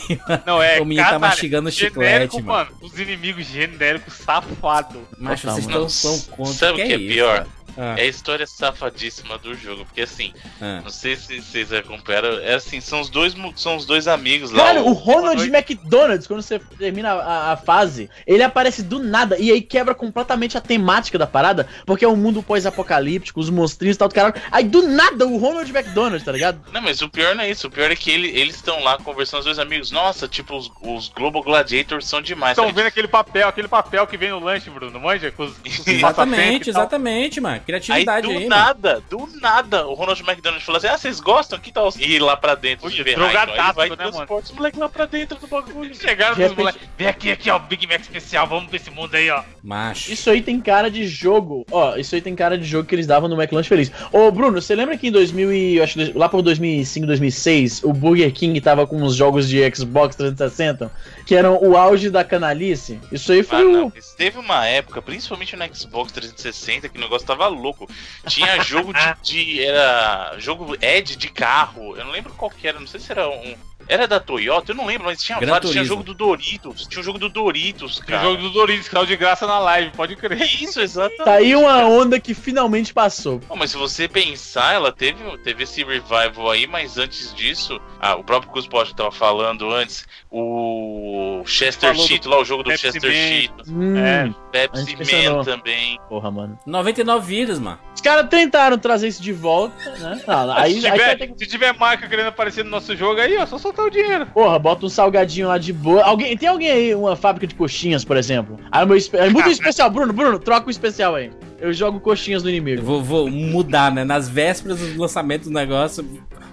Não, é O menino tá mastigando genérico, chiclete, mano. Os inimigos genéricos safados. mas Total, vocês mano. estão tão contra. Sabe o que é isso, pior? Ah, É a história safadíssima do jogo, porque assim, ah. não sei se vocês acompanharam, é assim, são os dois, são os dois amigos lá. Cara, o Ronald Boa McDonald's, quando você termina a, a fase, ele aparece do nada e aí quebra completamente a temática da parada, porque é um mundo pós-apocalíptico, os monstrinhos e tal do caralho. Aí do nada o Ronald McDonald's, tá ligado? Não, mas o pior não é isso, o pior é que ele- eles estão lá conversando, os dois amigos, nossa, tipo, os, os Global Gladiators são demais. Estão vendo aquele papel, aquele papel que vem no lanche, Bruno, manja? Com os, com os Exatamente, exatamente, mano. Aí criatividade do aí, mano. nada, do nada, o Ronald McDonald falou assim: Ah, vocês gostam? Que tal ir lá pra dentro Ui, de ver drogadaço, Aí vai né, transporte os moleques lá pra dentro do bagulho. Chegaram repente- moleques. Vem aqui, aqui, ó, Big Mac especial, vamos pra esse mundo aí, ó. Macho. Isso aí tem cara de jogo. Ó, isso aí tem cara de jogo que eles davam no McLanche Feliz. Ô, Bruno, você lembra que em 2000 e, eu acho que lá por 2005, 2006, o Burger King tava com uns jogos de Xbox 360 que eram o auge da canalice? Isso aí Ah, foi não. o Teve uma época, principalmente no Xbox 360, que o negócio tava louco. Tinha jogo de, de- Era. Jogo Ed de carro. Eu não lembro qual que era, não sei se era um. Era da Toyota, eu não lembro, mas tinha Gran vários. Tinha Turismo. jogo do Doritos. Tinha o jogo do Doritos, cara. o jogo do Doritos que saiu de graça na live, pode crer. Isso, exatamente. Tá aí uma onda que finalmente passou. Bom, mas se você pensar, ela teve, teve esse revival aí, mas antes disso, ah, o próprio Cuspost tava falando antes, o Chester Falou do Cheeto lá, o jogo do Pepsi Chester Man. Cheeto, Hum, É. Pepsi. Man também. porra, mano. 99 vidas, mano. Os caras tentaram trazer isso de volta, né? Ah, aí, se, aí tiver, ter que se tiver marca querendo aparecer no nosso jogo aí, ó, só soltar o dinheiro. Porra, bota um salgadinho lá de boa. Alguém, tem alguém aí, uma fábrica de coxinhas, por exemplo? Aí, o meu, espe- aí muda o especial, Bruno, Bruno, troca o especial aí. Eu jogo coxinhas do Eu inimigo. vou, vou mudar, né? Nas vésperas do lançamento do negócio,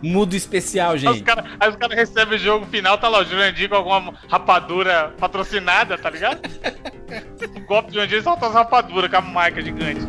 muda o especial, Aí os gente. caras cara recebem o jogo final, tá lá o Jurandir com alguma rapadura patrocinada, tá ligado? o golpe do Jurandir solta as rapaduras com a marca gigante.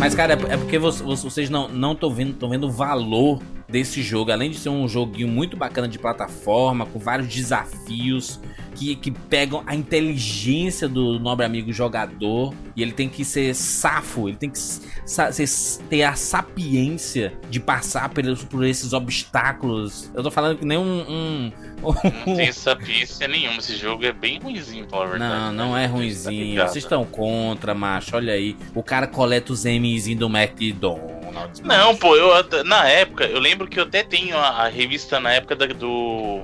Mas, cara, é porque vo- vo- vocês não não estão vendo, tão vendo o valor desse jogo. Além de ser um joguinho muito bacana de plataforma, com vários desafios que, que pegam a inteligência do nobre amigo jogador. E ele tem que ser safo, ele tem que sa- ser- ter a sapiência de passar pelos, por esses obstáculos. Eu tô falando que nem um. um- Não tem sapiência nenhuma, esse jogo é bem ruimzinho, pra verdade. Não, não né? é Tá ruimzinho. ligado. Vocês estão contra, macho. Olha aí. O cara coleta os M's do McDonald's. Não, pô, eu na época, eu lembro que eu até tenho a, a revista na época da- do.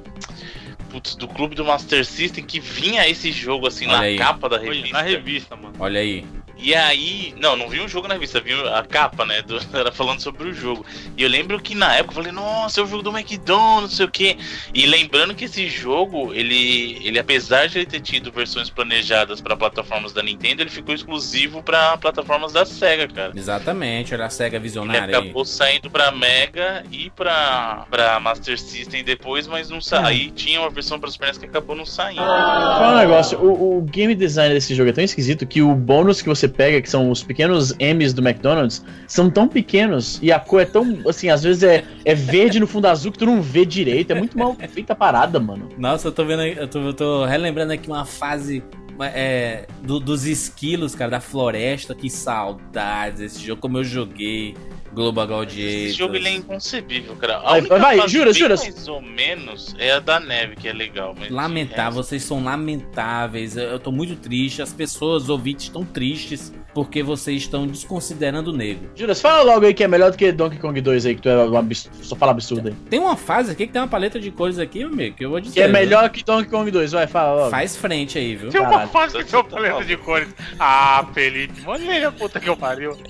Putz, do clube do Master System que vinha esse jogo assim Olha na aí. capa da Olha, revista. na revista, mano. Olha aí. E aí, não, não vi um jogo na revista, vi a capa, né? Do, era falando sobre o jogo. E eu lembro que na época eu falei, nossa, é o jogo do McDonald's, não sei o quê. E lembrando que esse jogo, ele, ele apesar de ele ter tido versões planejadas para plataformas da Nintendo, ele ficou exclusivo para plataformas da Sega, cara. Exatamente. Olha a SEGA Ele visionária aí. acabou saindo pra Mega e pra, pra Master System depois, mas não sa... aí tinha uma versão pra Super NES que acabou não saindo. Fala um negócio, o, o game design desse jogo é tão esquisito que o bônus que você pega, que são os pequenos M's do McDonald's, são tão pequenos e a cor é tão, assim, às vezes é, é verde no fundo azul que tu não vê direito. É muito mal feita a parada, mano. Nossa, eu tô vendo eu tô, eu tô relembrando aqui uma fase é, do- dos esquilos, cara, da floresta. Que saudades desse jogo, como eu joguei Global Gladiator. Esse jogo ele é inconcebível, cara. A Vai, única vai, fase jura, jura? Mais ou menos é a da neve, que é legal. Mas Lamentável, vocês são lamentáveis. Eu, eu tô muito triste. As pessoas, os ouvintes, estão tristes porque vocês estão desconsiderando o negro. Juras, fala logo aí que é melhor do que Donkey Kong 2 aí, que tu é um abs- só fala absurdo aí. Tem uma fase aqui que tem uma paleta de cores aqui, meu amigo, que eu vou dizer. Que é viu? melhor que Donkey Kong 2, vai, fala logo. Faz frente aí, viu? Tem uma Caralho. fase que tem uma paleta de cores. Ah, Felipe, ele a puta que eu pariu.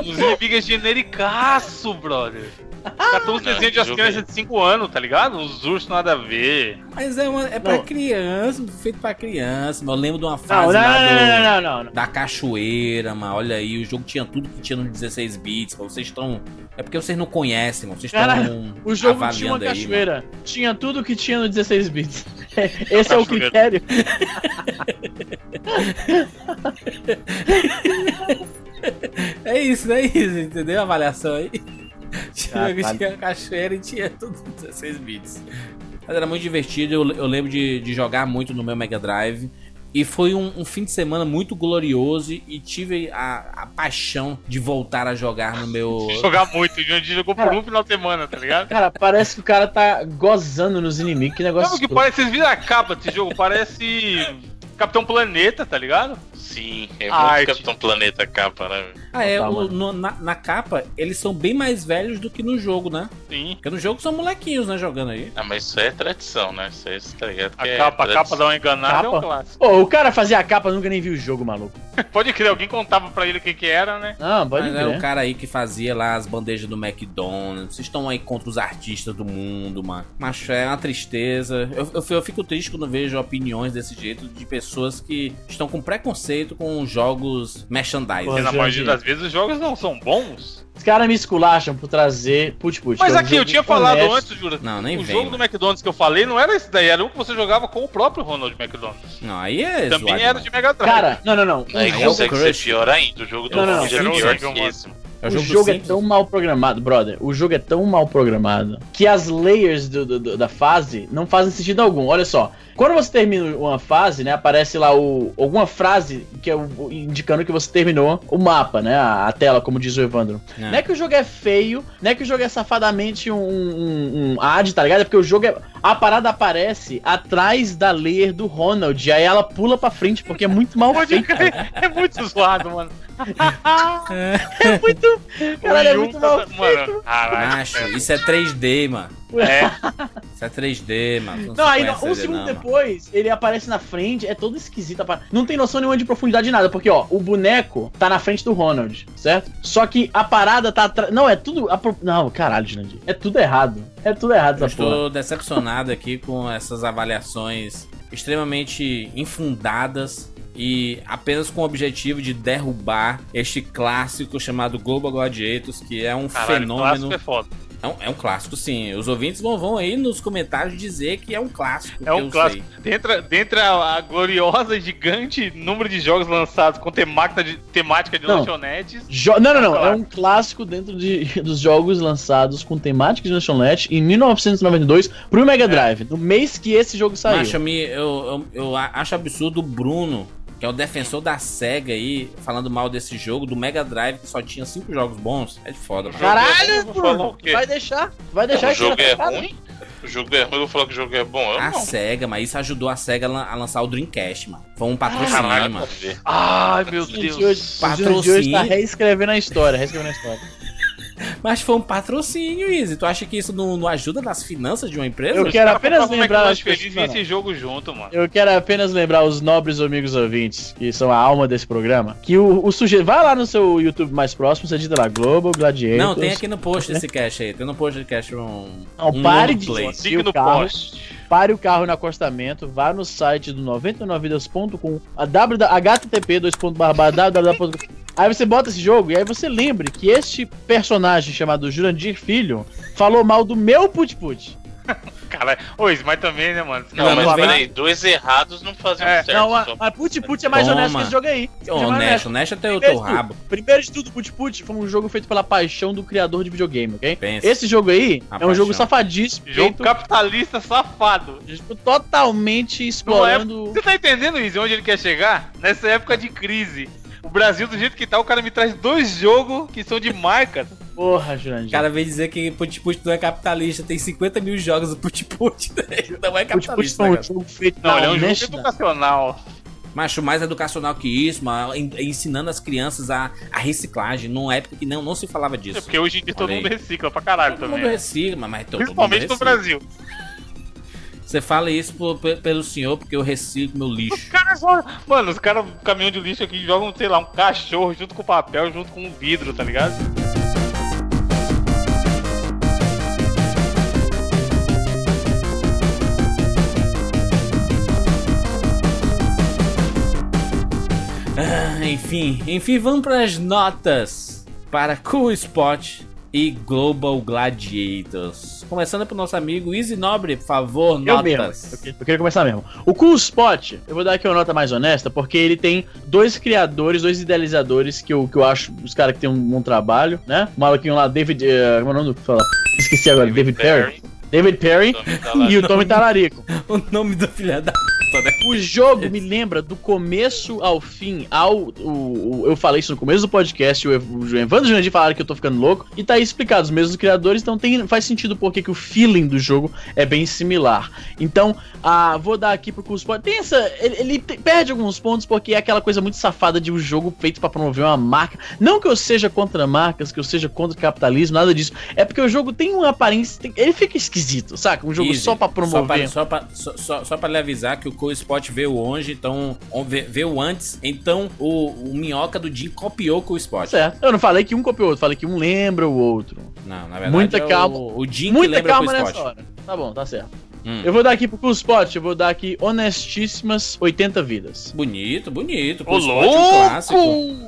Os inimigos é genericaço, brother. Catou os Não, desenhos de as crianças de 5 anos, tá ligado? Os ursos nada a ver. Mas é, uma, é pra Não. criança, feito pra criança. Eu lembro de uma fase não, lá não, do- não, não, não, não, não. da cachoeira, mano. Olha aí, o jogo tinha tudo que tinha no 16 bits. Vocês estão. É porque vocês não conhecem, mano. Vocês estão. O jogo tinha uma aí, cachoeira. tinha tudo que tinha no 16 bits. Esse é o critério. É isso, é isso, entendeu? A avaliação aí. Tinha, Caralho. tinha cachoeira e tinha tudo no 16 bits. Mas era muito divertido. Eu, eu lembro de, de jogar muito no meu Mega Drive. E foi um, um fim de semana muito glorioso e tive a, a paixão de voltar a jogar no meu. Jogar muito. O Jandir jogou por um final de semana, tá ligado? Cara, parece que o cara tá gozando nos inimigos. Que negócio Sabe o que parece? Vocês viram a capa desse jogo? Parece Capitão Planeta, tá ligado? Sim, é A muito arte. Capitão Planeta a capa, né? Ah, é, Tá, o- no- na, na capa, eles são bem mais velhos do que no jogo, né? Sim. Porque no jogo são molequinhos, né? Jogando aí. Ah, mas isso é tradição, né? Isso aí, tá ligado? A é capa, a tradição. capa dá uma enganada é um Capa? clássico. Pô, o cara fazia a capa, nunca nem viu o jogo, maluco. Pode crer, alguém contava pra ele o que que era, né? Não, pode Mas é crer. o cara aí que fazia lá as bandejas do McDonald's. Vocês estão aí contra os artistas do mundo, mano. Mas é uma tristeza. Eu, eu, eu fico triste quando vejo opiniões desse jeito de pessoas que estão com preconceito com jogos merchandising. Porque na Jurandir. maioria das vezes os jogos não são bons. Os caras me esculacham por trazer Put Put. Mas é aqui, eu tinha falado honesto. antes, Jura. Não, nem o vem, jogo do mano. McDonald's que eu falei não era esse daí, era um que você jogava com o próprio Ronald McDonald's. Não, aí é Também zoado era demais. de Mega Drive. Cara, não, não, não. Aí O é consegue ser pior ainda. O jogo do Não, não, Ronald é não, pior não, que não. esse. É o do jogo é tão mal programado, brother. O jogo é tão mal programado que as layers do- do- da fase não fazem sentido algum. Olha só. Quando você termina uma fase, né, aparece lá o, alguma frase que é o- indicando que você terminou o mapa, né, a, a tela, como diz o Evandro. É. Não é que o jogo é feio, não é que o jogo é safadamente um, um, um ad, tá ligado? É porque o jogo é. A parada aparece atrás da layer do Ronald, e aí ela pula pra frente, porque é muito mal feito. é muito zoado, mano. É muito. Caralho, é muito mal feito. Mano, caralho. Macho, isso é 3D, mano. É, Isso é 3D, mano. Não, aí conhece um 3D segundo não, mano. depois, ele aparece na frente, é todo esquisito. Não tem noção nenhuma de profundidade de nada, porque, ó, o boneco tá na frente do Ronald, certo? Só que a parada tá atrás. Não, é tudo. a pro- Não, caralho, Jurandir. É tudo errado. É tudo errado Eu essa porra. estou decepcionado aqui com essas avaliações extremamente infundadas e apenas com o objetivo de derrubar este clássico chamado Global Gladiators, que é um caralho, fenômeno. clássico é foda. É um, é um clássico, sim. Os ouvintes vão, vão aí nos comentários dizer que é um clássico. É um clássico. Dentre, dentre a, a gloriosa e gigante número de jogos lançados com temática de, temática de Não. lanchonetes. Jo- não, não, não. É um clássico dentro de, dos jogos lançados com temática de lanchonete em 1992 pro Mega Drive, no mês que esse jogo saiu. Macho, me- eu, eu, eu acho absurdo o Bruno, que é o defensor da SEGA aí, falando mal desse jogo, do Mega Drive, que só tinha cinco jogos bons. É de foda, mano. Caralho, o quê? vai deixar? Vai deixar O isso jogo é ruim? O jogo é ruim, eu vou falar que o jogo é bom. Eu A não. SEGA, mas isso ajudou a SEGA a lan- a lançar o Dreamcast, mano. Foi um patrocínio, mano. Ai, meu Deus. Jurandir hoje- o Jurandir hoje Patrocínio. tá reescrevendo a história, reescrevendo a história. Mas foi um patrocínio, Izzy. Tu acha que isso não, não ajuda nas finanças de uma empresa? Eu quero apenas lembrar as pessoas- esse jogo junto, mano. Eu quero apenas lembrar os nobres amigos ouvintes, que são a alma desse programa, que o, o sujeito. Vai lá no seu YouTube mais próximo, você digita lá Global Gladiators. Não, tem aqui no post desse cache aí. Tem no post desse cache um. Não, um pare de o no carro. post. Pare o carro no acostamento, vá no site do 99vidas.com, a www, http www. Aí você bota esse jogo e aí você lembre que este personagem chamado Jurandir Filho falou mal do meu Put Put. Caralho. Ô, isso, mas também, né, mano? Não, mas Não, vem- peraí, dois errados não faziam É, certo. Não, a, a Put Put é mais Toma. honesto que esse jogo aí. É Ô, Nash, honesto. o Nash até o Primeiro teu de tudo- rabo. Primeiro de tudo, Put Put foi um jogo feito pela paixão do criador de videogame, ok? Pensa. Esse jogo aí A é um jogo safadíssimo, Jogo feito capitalista safado. totalmente explorando. Você tá entendendo isso? Onde ele quer chegar? Nessa época de crise. O Brasil, do jeito que tá, o cara me traz dois jogos que são de marcas. Porra, Jurandir. O cara veio dizer que Put Put não é capitalista. Tem 50 mil jogos do Put Put. Ele não é Put Put capitalista. foi né, um cara? jogo feito Não, ele é um jogo educacional. Macho, mais educacional que isso, mano, en- ensinando as crianças a, a reciclagem, numa época que não, não se falava É disso. porque hoje em dia todo mundo recicla pra caralho Todo também. mundo recicla, mas todo Principalmente mundo no. Brasil. Você fala isso por- pelo senhor, porque eu reciclo meu lixo. Cara, só- Mano, os caras, caminhão de lixo aqui, jogam, sei lá, um cachorro junto com papel, junto com um vidro, tá ligado? Ah, enfim, enfim, vamos para as notas para Cool Spot e Global Gladiators. Começando pro nosso amigo Easy Nobre, por favor, Eu mesmo. notas. Eu, que- eu queria começar mesmo. O Cool Spot, eu vou dar aqui uma nota mais honesta, porque ele tem dois criadores, dois idealizadores que eu, que eu acho os caras que tem um bom trabalho, né? O maluquinho lá, David. eh, como é o nome do. Fala, esqueci agora, David, Perry. David Perry Tommy tá e o Tommy Talarico. O nome do filho da? O jogo me lembra do começo ao fim, ao. o- o- eu falei isso no começo do podcast, o, o Evandro e o falaram que eu tô ficando louco. E tá aí explicado, os mesmos criadores, então tem, faz sentido porque que o feeling do jogo é bem similar. Então, ah, vou dar aqui pro Cuspo. Tem essa. Ele, ele te- perde alguns pontos porque é aquela coisa muito safada de um jogo feito pra promover uma marca. Não que eu seja contra marcas, que eu seja contra o capitalismo, nada disso. É porque o jogo tem uma aparência. tem- ele fica esquisito, saca? Um jogo Easy. só pra promover. Só pra, só, pra, só, só, só pra lhe avisar que o Cool Spot veio onde, então veio antes, então o, o minhoca do Jim copiou com o Spot. Certo. Eu não falei que um copiou o outro, falei que um lembra o outro. Não, na verdade Muita é calma. o, o Jim que Muita lembra calma o nessa Spot. hora. Tá bom, tá certo. Hum. Eu vou dar aqui pro Cool Spot, eu vou dar aqui honestíssimas 80 vidas. Bonito, bonito. Ô, Cool Spot, um louco! clássico.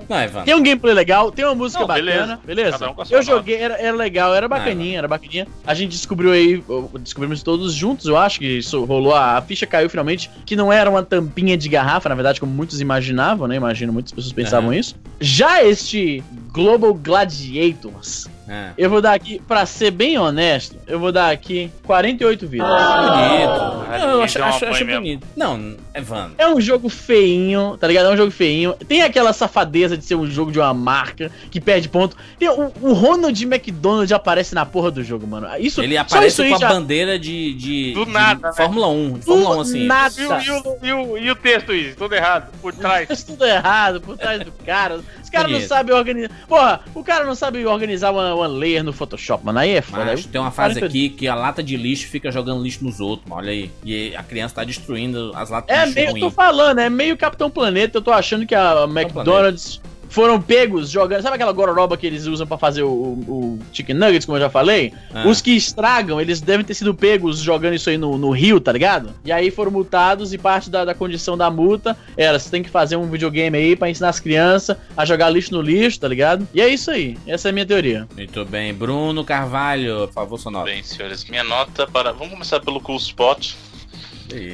Não, Evandro. Tem um gameplay legal, tem uma música Não, bacana, beleza. um eu joguei, era, era legal, era bacaninha, era bacaninha. A gente descobriu aí, descobrimos todos juntos, eu acho que isso rolou, a, a ficha caiu finalmente, que não era uma tampinha de garrafa, na verdade, como muitos imaginavam, né? Imagino, muitas pessoas pensavam isso. Já este Global Gladiators, É. eu vou dar aqui, pra ser bem honesto, eu vou dar aqui 48 vidas. Bonito. Ah, eu acho, deu uma acho, acho mesmo. bonito. Não, Evandro. É um jogo feinho, tá ligado? É um jogo feinho. Tem aquela safadeza de ser um jogo de uma marca que perde ponto. Tem o, o Ronald McDonald aparece na porra do jogo, mano. Isso, Ele aparece isso aí com a já- bandeira de, de, Do de nada, né? Fórmula 1. de Fórmula 1, assim. nada. E o, e, o, e, o, e o texto, isso, tudo errado, por trás. Tudo errado por trás do cara. Os caras não Bonito. sabem organizar. Porra, o cara não sabe organizar uma, uma layer no Photoshop, mano. Aí é foda. Mas Aí- tem uma frase 40 aqui que a lata de lixo fica jogando lixo nos outros, mano. Olha aí. E a criança tá destruindo as latas É de lixo meio, eu tô ruim. falando, é meio Capitão Planeta. Eu tô achando que a McDonald's foram pegos jogando. Sabe aquela gororoba que eles usam pra fazer o, o Chicken Nuggets, como eu já falei? Ah. Os que estragam, eles devem ter sido pegos jogando isso aí no, no rio, tá ligado? E aí foram multados e parte da, da condição da multa era: você tem que fazer um videogame aí pra ensinar as crianças a jogar lixo no lixo, tá ligado? E é isso aí. Essa é a minha teoria. Muito bem. Bruno Carvalho, por favor, sua nota. Bem, senhores, minha nota para. Vamos começar pelo Cool Spot,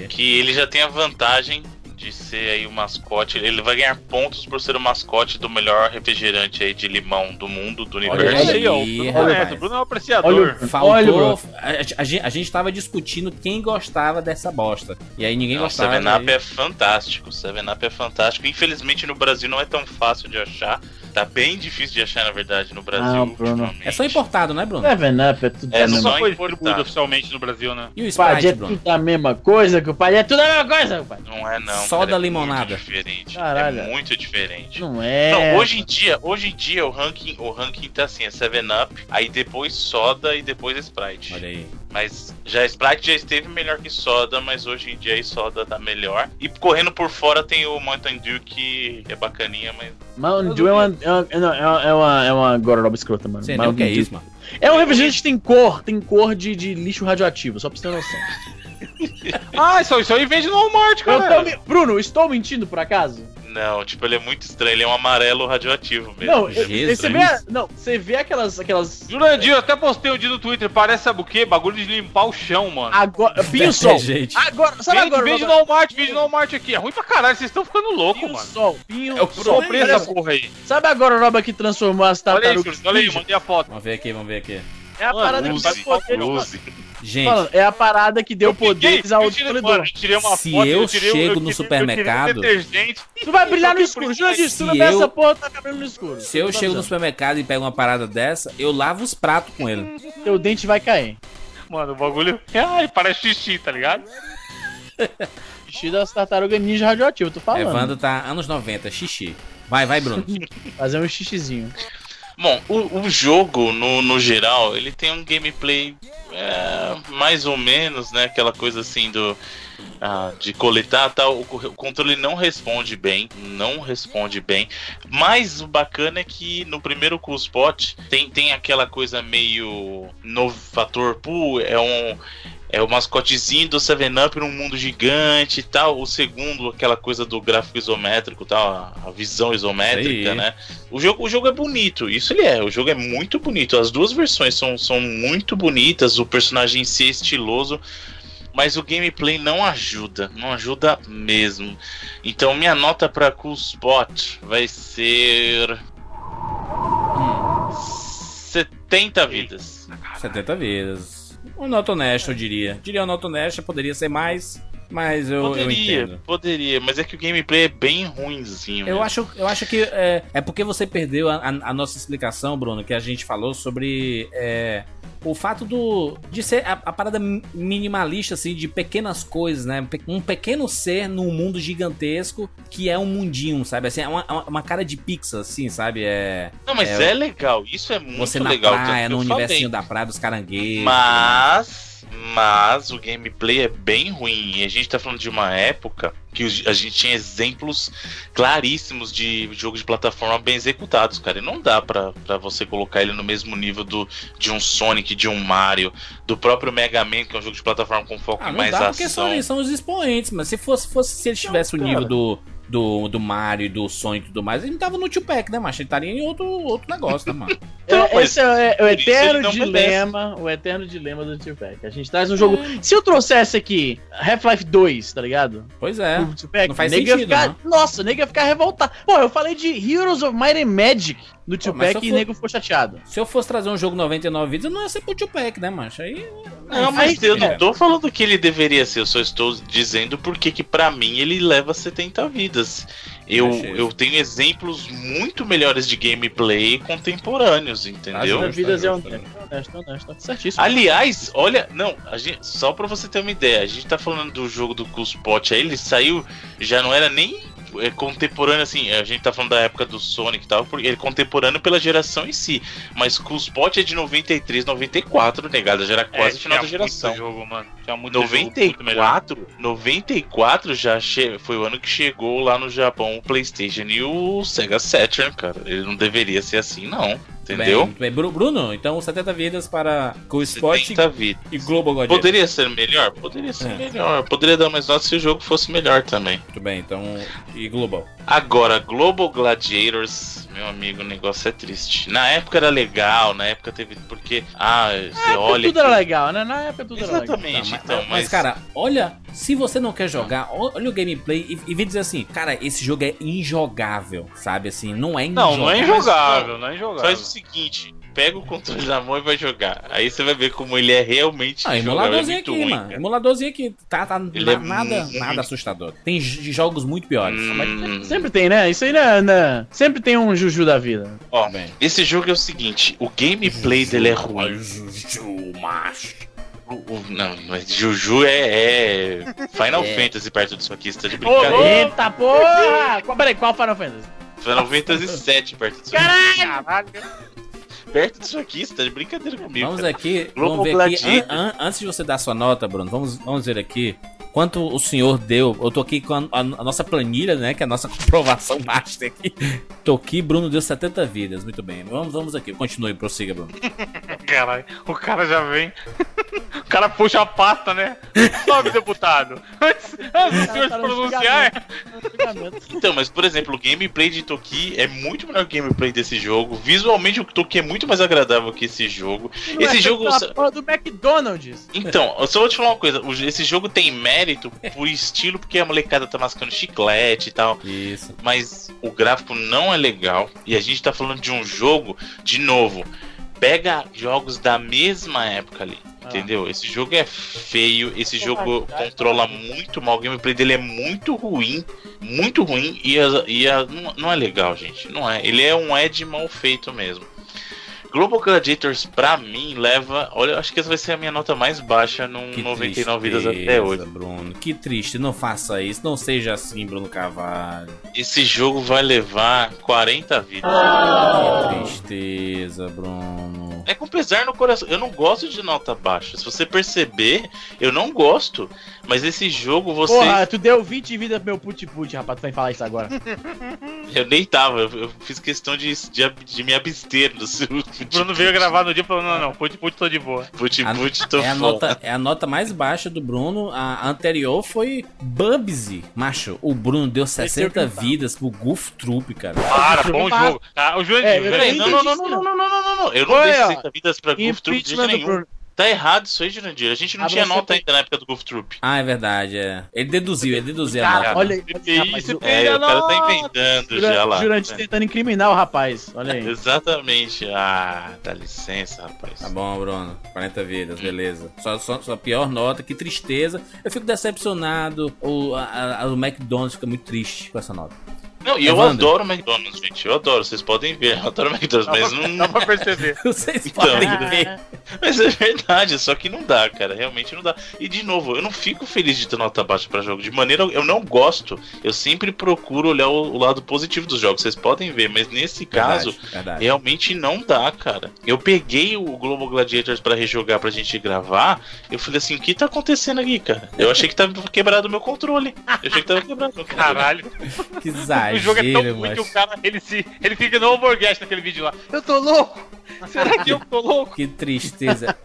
que ele já tem a vantagem de ser aí o mascote. Ele vai ganhar pontos por ser o mascote do melhor refrigerante aí de limão do mundo, do Olha universo. Olha aí, ó. O Bruno, o é um apreciador. Faltou. Olha, a, a gente, a gente tava discutindo quem gostava dessa bosta. E aí ninguém Não, gostava. Seven Up aí. é fantástico. Seven Up é fantástico. Infelizmente no Brasil não é tão fácil de achar. Tá bem difícil de achar, na verdade, no Brasil. Ah. É só importado, né, Bruno? Seven Up é tudo É só foi distribuído oficialmente no Brasil, né? E o Sprite, é Bruno? tudo a mesma coisa, compadre. É tudo a mesma coisa, compadre. Não é não. Soda cara, é limonada. Muito diferente. Caralho. É muito diferente. Não é. Não, hoje em dia, hoje em dia o ranking, o ranking tá assim, é 7 Up, aí depois soda e depois Sprite. Olha aí. Mas já Sprite já esteve melhor que soda, mas hoje em dia a soda tá melhor. E correndo por fora tem o Mountain Dew que é bacaninha, mas Mountain Dew é uma, é uma, é uma, é uma, é uma gororoba escrota, mano. Sei nem o que é Mountain isso, mano. É um refrigerante que tem cor, tem cor de, de lixo radioativo, só pra você ter noção. Ah, isso, isso aí vende no Walmart, Eu cara. tô me- Bruno, estou mentindo por acaso? não, tipo, ele é muito estranho, ele é um amarelo radioativo mesmo. Não, eu- Jesus. você vê, a- não, você vê aquelas, aquelas Jurandir, eu até postei um dia no Twitter, parece, sabe o quê? Bagulho de limpar o chão, mano. agora, Pinho Sol. gente. Agora, sabe Vende, agora? vende no Walmart, vende no Walmart aqui. É ruim pra caralho, vocês estão ficando loucos, Pinho mano. Sol, Pinho Eu Sol. Comprei essa porra aí. Sabe a gororoba que transformou as Olha aí, tartarugas? Olha aí, mandei a foto. Vamos ver aqui, vamos ver aqui. É a parada que Use, deu poder. use. Gente, Falando, é a parada que deu Eu poderes ao eu mano, Demolidor. eu Se foto, eu tirei, chego eu no eu supermercado- um detergente. Tu vai brilhar no escuro, Jurandir, tu não vê eu- essa porra, tá cabelo no escuro. se eu chego no supermercado e pego uma parada dessa, eu lavo os pratos com ele. Teu dente vai cair. Mano, o bagulho. Ai, parece xixi, tá ligado? Xixi das tartarugas ninja radioativo, tô falando. Evandro tá anos 90, xixi. Vai, vai, Bruno. Fazer um xixizinho. Bom, o, o jogo, no, no geral, ele tem um gameplay é, mais ou menos, né? Aquela coisa assim do. Ah, de coletar tal. O, co- o controle não responde bem. Não responde bem. Mas o bacana é que no primeiro Cool Spot tem, tem aquela coisa meio. Novo fator. Pô, é um. É o mascotezinho do 7-Up num mundo gigante e tal. O segundo, aquela coisa do gráfico isométrico tal, a, a visão isométrica, Aí. né? O jogo, o jogo é bonito, isso ele é. O jogo é muito bonito. As duas versões são, são muito bonitas. O personagem em si é estiloso. Mas o gameplay não ajuda, não ajuda mesmo. Então minha nota para Cool Spot vai ser. 70 vidas. 70 vezes. Um nota honesta, eu diria. Diria uma nota honesta, poderia ser mais, mas eu, eu Poderia, entendo. poderia, mas é que o gameplay é bem ruinzinho. Eu mesmo. acho, eu acho que é, é porque você perdeu a, a- a nossa explicação, Bruno, que a gente falou sobre é, o fato do de ser a, a parada mi- minimalista, assim, de pequenas coisas, né? Um pequeno ser num mundo gigantesco que é um mundinho, sabe? Assim, é uma, uma- uma cara de pixel, assim, sabe? É Não, mas é, é, legal, isso é muito você na legal. praia, no eu falei. universinho da praia dos caranguejos. Mas, mas o gameplay é bem ruim. E a gente tá falando de uma época que a gente tinha exemplos claríssimos de jogos de plataforma bem executados, cara. E não dá pra, pra você colocar ele no mesmo nível do, de um Sonic, de um Mario, do próprio Mega Man, que é um jogo de plataforma com foco Ah, em não mais dá porque ação. são, são os expoentes, mas se fosse, fosse se ele tivesse o nível do, do, do Mario, do Sonic e tudo mais, ele não tava no Tupac, né, macho? Ele estaria em outro, outro negócio, né, mano? Então, É, esse é, é o eterno dilema, o eterno dilema do Tupac. A gente traz um jogo. Se eu trouxesse aqui Half-Life 2, tá ligado? Pois é. O Tupac, não faz sentido, ficar, não. Nossa, o nego ia ficar revoltado. Pô, eu falei de Heroes of Might and Magic no Tupac e o for- nego ficou chateado. Se eu fosse trazer um jogo 99 vidas, eu não ia ser pro Tupac, né, macho? Aí. Não, mas eu não tô falando que ele deveria ser, eu só estou dizendo porque que pra mim ele leva 70 vidas. Eu, Achei. eu tenho exemplos muito melhores de gameplay contemporâneos, entendeu? Tá As vidas é justo, honesto, tá honesto, honesto. Certíssimo. Aliás, olha, não, a gente, só pra você ter uma ideia, a gente tá falando do jogo do Cuspote aí, ele saiu, já não era nem é, contemporâneo assim, a gente tá falando da época do Sonic e tal, porque ele é contemporâneo pela geração em si, mas Cuspote é de 93, 94, negada, já era quase final da É, tinha muito geração. jogo, mano. Tinha muito jogo muito melhor. 94, 94 já che... foi o ano que chegou lá no Japão o PlayStation e o Sega Saturn, cara. Ele não deveria ser assim, não. Entendeu? Bem, muito bem. Bru- Bruno, então 70 vidas para o Sport 70 vidas. e Global God. Poderia ser melhor? Poderia ser É. melhor. Poderia dar mais nota se o jogo fosse melhor também. Muito bem, então. E Global. Agora, Global Gladiators, meu amigo, o negócio é triste. Na época era legal, na época teve. Porque, ah, você olha. tudo que- era legal, né? Na época tudo era legal. Exatamente, Tá, mas, então, mas, mas. cara, olha, se você não quer jogar, olha o gameplay e, e vem dizer assim, cara, esse jogo é injogável, sabe? Assim, não é Não, injogável. não é injogável, não é injogável. O seguinte. Pega o controle na mão e vai jogar. Aí você vai ver como ele é realmente Ah, é emuladorzinho muito aqui, ruim, mano. cara. Emuladorzinho aqui. Tá, tá na- é nada, muito- nada assustador. Tem jogos muito piores. Hum, Sempre tem, né? Isso aí, né? né? Sempre tem um Juju da vida. ó, Bem. esse jogo é o seguinte, o gameplay dele é ruim. Juju, macho. Não, mas Juju é, é Final É. Fantasy perto disso aqui, você tá de brincadeira. Eita porra! Qual, peraí, qual Final Fantasy? Final Fantasy 7 perto disso aqui. Perto disso aqui, você tá de brincadeira comigo. Vamos cara. aqui, vamos ver aqui. An- an- antes de você dar sua nota, Bruno, vamos, vamos ver aqui. Quanto o senhor deu? Eu tô aqui com a, a- a nossa planilha, né? Que é a nossa comprovação master aqui. Tô aqui, Bruno deu 70 vidas. Muito bem. Vamos, vamos aqui. Continue, prossiga, Bruno. Caralho, o cara já vem. o cara puxa a pasta, né? Sobe, deputado. Antes, antes do senhor se Tá pronunciar, Então, mas por exemplo, o gameplay de Toki é muito melhor que o gameplay desse jogo. Visualmente, o Toki é muito mais agradável que esse jogo. Esse jogo. A porra do McDonald's. Então, eu só vou te falar uma coisa: esse jogo tem mérito por estilo, porque a molecada tá mascando chiclete e tal. Isso. Mas o gráfico não é legal. E a gente tá falando de um jogo, de novo, pega jogos da mesma época ali. Entendeu? Esse jogo é feio, esse jogo controla muito mal, o gameplay dele é muito ruim, muito ruim e, a- e a- não, não é legal, gente. Não é. Ele é um Ed mal feito mesmo. Global Gladiators, pra mim, leva. Olha, eu acho que essa vai ser a minha nota mais baixa num Que 99 vidas até hoje. Bruno. Que triste. Não faça isso. Não seja assim, Bruno Carvalho. Esse jogo vai levar 40 vidas. Que tristeza, Bruno. É com pesar no coração. Eu não gosto de nota baixa. Se você perceber, eu não gosto. Mas esse jogo você. Porra, tu deu 20 vidas pro meu put-put, rapaz, tu vai falar isso agora. Eu nem tava. Eu, eu fiz questão de, de, de me abster do seu. O Bruno veio gravar no dia e falou: não, não, put put tô de boa. Put A- put, tô é, a nota, é a nota mais baixa do Bruno. A anterior foi Bubsy. Macho, o Bruno deu 60 vidas pro Goof Troop, cara. Para, bom jogo. Ah, o Jurandir, É, Jurandir. não, não, não, não, não, não, não, não, não. Eu não dei ó. 60 vidas pra Goof Troop de jeito nenhum. Tá errado isso aí, Jurandir. A gente não Ah, tinha nota tem- ainda na época do Goof Troop. Ah, é verdade, é. Ele deduziu, ele deduziu a nota. olha isso, É, o cara tá inventando já lá. Jurandir tentando incriminar o rapaz, olha aí. Exatamente. Ah, dá licença, rapaz. Tá bom, Bruno. 40 vidas, beleza. Sua, sua, sua pior nota, que tristeza. Eu fico decepcionado. O, a- a- o McDonald's fica muito triste com essa nota. Não, e eu Evandro. adoro McDonald's, gente. Eu adoro, vocês podem ver. Eu adoro McDonald's, mas não. Dá pra perceber. Vocês Então, podem ver. Mas é verdade, só que não dá, cara. Realmente não dá. E de novo, eu não fico feliz de ter nota baixa pra jogo. De maneira, eu não gosto. Eu sempre procuro olhar o, o lado positivo dos jogos. Vocês podem ver, mas nesse caso, Verdade, verdade. realmente não dá, cara. Eu peguei o Global Gladiators pra rejogar pra gente gravar. Eu falei assim: o que tá acontecendo aqui, cara? Eu achei que tava quebrado o meu controle. Eu achei que tava quebrado o meu controle. Caralho. Que o jogo é tão ruim que o cara ele, se, ele fica no overguest naquele vídeo lá. Eu tô louco! Será que eu tô louco? Que tristeza.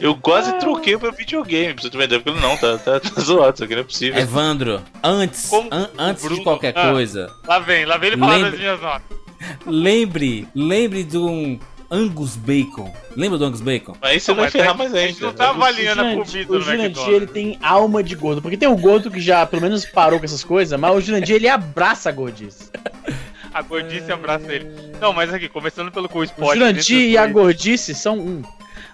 Eu quase troquei o meu videogame, pra você uma ideia. Porque não, tá, tá, tá zoado, isso aqui não é possível. Evandro, antes, an- antes de Bruno- qualquer Ah. coisa, Lá vem, lá vem ele falar Lembra- das minhas notas. lembre, lembre de um Angus Bacon. Lembra do Angus Bacon? Aí você Não, vai mas ferrar é- mais a gente ainda. não tá avaliando a comida o do Jurandir, ele tem alma de gordo. Porque tem o gordo que já, pelo menos, parou com essas coisas, mas o Jurandir, ele abraça a gordice. A gordice abraça ele. Não, mas aqui, começando pelo Cool O Spot. Jurandir dentre e a gordice são um.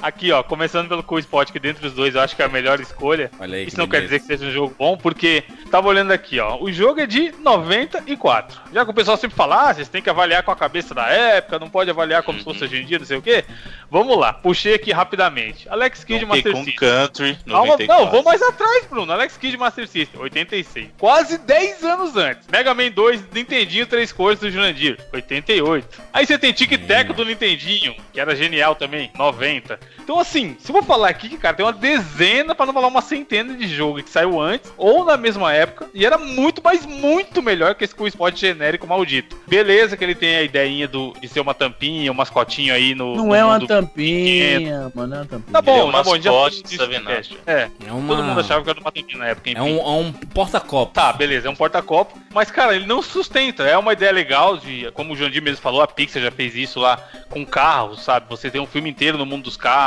Aqui, ó, começando pelo Cool Spot, que dentre os dois eu acho que é a melhor escolha. Olha aí. Isso que não quer beleza. dizer que seja um jogo bom, porque tava olhando aqui, ó. O jogo é de 94. Já que o pessoal sempre fala, ah, vocês têm que avaliar com a cabeça da época, não pode avaliar como se fosse hoje em dia, não sei o quê. Vamos lá, puxei aqui rapidamente. Alex Kidd Master System. Country, Calma, 94. não, vou mais atrás, Bruno. Alex Kidd Master System, 86. Quase 10 anos antes. Mega Man 2, Nintendinho, três cores do Jurandir, 88. Aí você tem Tic Tac do Nintendinho, que era genial também, 90. Então, assim, se eu vou falar aqui, cara, tem uma dezena, pra não falar uma centena de jogo que saiu antes ou na mesma época e era muito, mas muito melhor que esse Cool Spot genérico maldito. Beleza que ele tem a ideinha do, de ser uma tampinha, um mascotinho aí no. Não no é uma tampinha, mano, não é uma tampinha. Tá Ele é bom, o tá bom, já disso. É, É uma... todo mundo achava que era uma tampinha na época, enfim. É um, é um porta-copo. Tá, beleza, é um porta-copo. Mas, cara, ele não sustenta. É uma ideia legal de. Como o Jandir mesmo falou, a Pixar já fez isso lá com carros, sabe? Você tem um filme inteiro no mundo dos carros.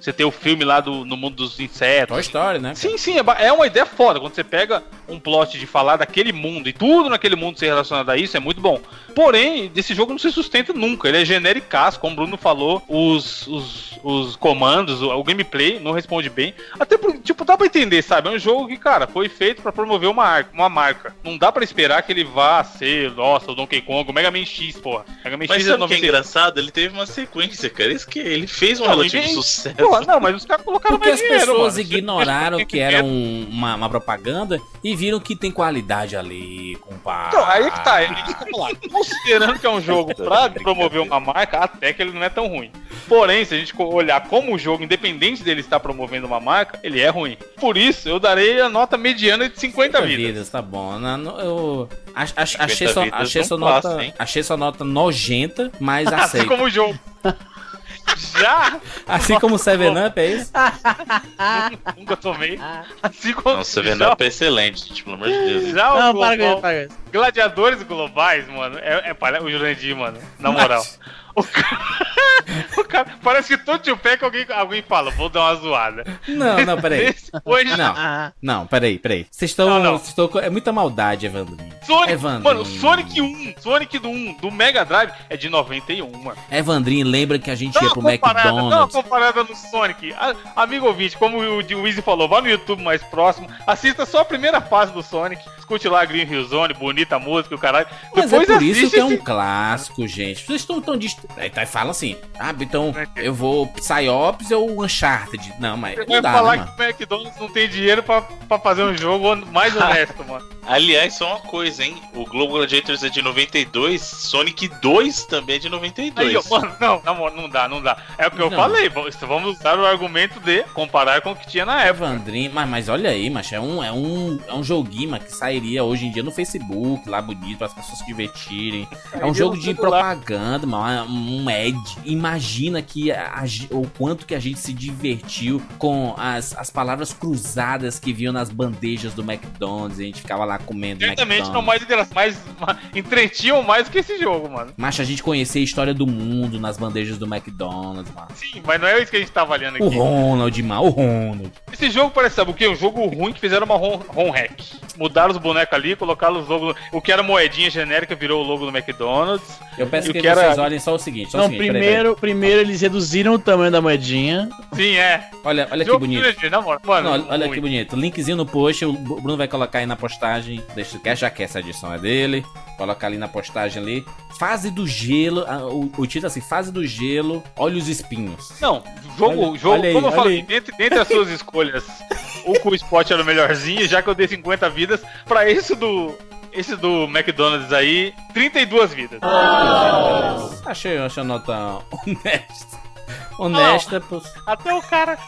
Você tem o filme lá do, no mundo dos insetos. Toy Story, né? Sim, sim, é é uma ideia foda. Quando você pega um plot de falar daquele mundo e tudo naquele mundo ser relacionado a isso, é muito bom. Porém, desse jogo não se sustenta nunca. Ele é genericaço, como o Bruno falou. Os, os, os comandos, o, o gameplay não responde bem. Até porque, tipo, dá pra entender, sabe? É um jogo que, cara, foi feito pra promover uma, uma marca. Não dá pra esperar que ele vá ser, nossa, o Donkey Kong, o Mega Man X, porra. Mega Man Mas X é sabe o que é 96. engraçado? Ele teve uma sequência, cara. Isso que ele fez um Não, relativo Porra, não, mas os caras colocaram Porque mais as dinheiro, pessoas mano. ignoraram que era um- uma, uma propaganda e viram que tem qualidade ali, compadre. Então, aí é que tá, ele que falar. Considerando que é um jogo pra promover uma marca, até que ele não é tão ruim. Porém, se a gente olhar como o jogo, independente dele estar promovendo uma marca, ele é ruim. Por isso, eu darei a nota mediana de 50 vidas. tá bom. Não, eu ach- ach- 50 achei, sua, vidas achei, sua passa, nota, achei sua nota nojenta, mas Assim aceito. como o jogo. Já Assim como o Seven Up, é isso? nunca tomei. Assim como Nossa, o já, Venom é excelente, gente, pelo amor de Deus. já o Não, para com global- isso, para com isso. Gladiadores globais, mano, é, é o Jurandir, mano, na moral. O cara, o cara- parece que todo tio pé que alguém, alguém fala, vou dar uma zoada. Não, não, peraí. Esse hoje Não, não, peraí, peraí. Vocês estão. Não, não. É muita maldade, Evandrinho. Sonic, Evandrinho. mano, Sonic 1, Sonic do 1, do Mega Drive é de 91, mano. Evandrinho, lembra que a gente Dá ia pro comparada, dá uma McDonald's? comparada no Sonic. A- amigo ouvinte, como o o Easy falou, vá no YouTube mais próximo, assista só a primeira fase do Sonic, escute lá Green Hill Zone, bonita música, o caralho. Mas Depois é por isso que é um esse- clássico, gente. Vocês estão tão dist... Aí tá, fala assim, ah, então eu vou Psyops ou Uncharted. Não, mas Você não vai dá, falar né, mano? que o McDonald's não tem dinheiro pra, pra fazer um jogo mais honesto, mano. Aliás, só uma coisa, hein? O Global Gladiators é de 92, Sonic 2 também é de 92. Aí, mano, não, na moral, não dá, não dá. É o que eu Não. falei, vamos usar o argumento de comparar com o que tinha na época. Evandrinho, mas, mas olha aí, macho, é um, é, um, é um joguinho mas, que sairia hoje em dia no Facebook, lá bonito, para as pessoas se divertirem. É um jogo de propaganda, mano, um ad. Imagina que a- o quanto que a gente se divertiu com as, as palavras cruzadas que vinham nas bandejas do McDonald's. E a gente ficava lá comendo Certamente não mais mais, mais entretinham mais do que esse jogo, mano. Macho, a gente conhecia a história do mundo nas bandejas do McDonald's, mano. Sim, mas não é isso que a gente tá avaliando O aqui. Ronald, mano, o Ronald. Esse jogo parece, sabe o quê? Um jogo ruim que fizeram uma ROM, ROM hack. Mudaram os bonecos ali, colocaram os logos. O que era moedinha genérica virou o logo do McDonald's. Eu peço o que, que era- vocês olhem só o seguinte, só Não, o seguinte, peraí, primeiro, primeiro eles reduziram o tamanho da moedinha. Sim, é. peraí. Olha, olha que bonito. Mano, Não, olha, que bonito. Linkzinho no post, o Bruno vai colocar aí na postagem. Deixa que já que essa edição é dele. Coloca ali na postagem ali. Fase do gelo. O, o título é assim, fase do gelo, olha os espinhos. Não, jogo, Olha- jogo, olha aí, como eu falei, aí. dentre, dentre as suas escolhas, o Cool Spot era o melhorzinho, já que eu dei 50 vidas, pra esse do. Esse do McDonald's aí, 32 vidas. Achei, achei a nota honesta. Honesta, pô. Até o cara.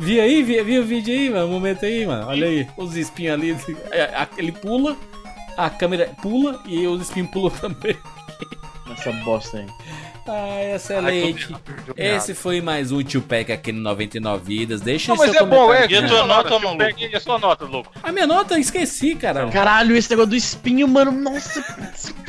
Vi aí, vi, vi o vídeo aí, mano. O momento aí, mano. Olha aí. Os espinhos ali. é, Ele pula, a câmera pula e os espinhos pulam também. Essa bosta aí. Ah, excelente. Esse foi mais um Tio Pack aqui no 99 Vidas. Deixa Não, mas seu é bom, é. E a que tua sua nota? Peck, E a sua nota, louco? A minha nota, eu esqueci, cara. Caralho, esse negócio do espinho, mano. Nossa,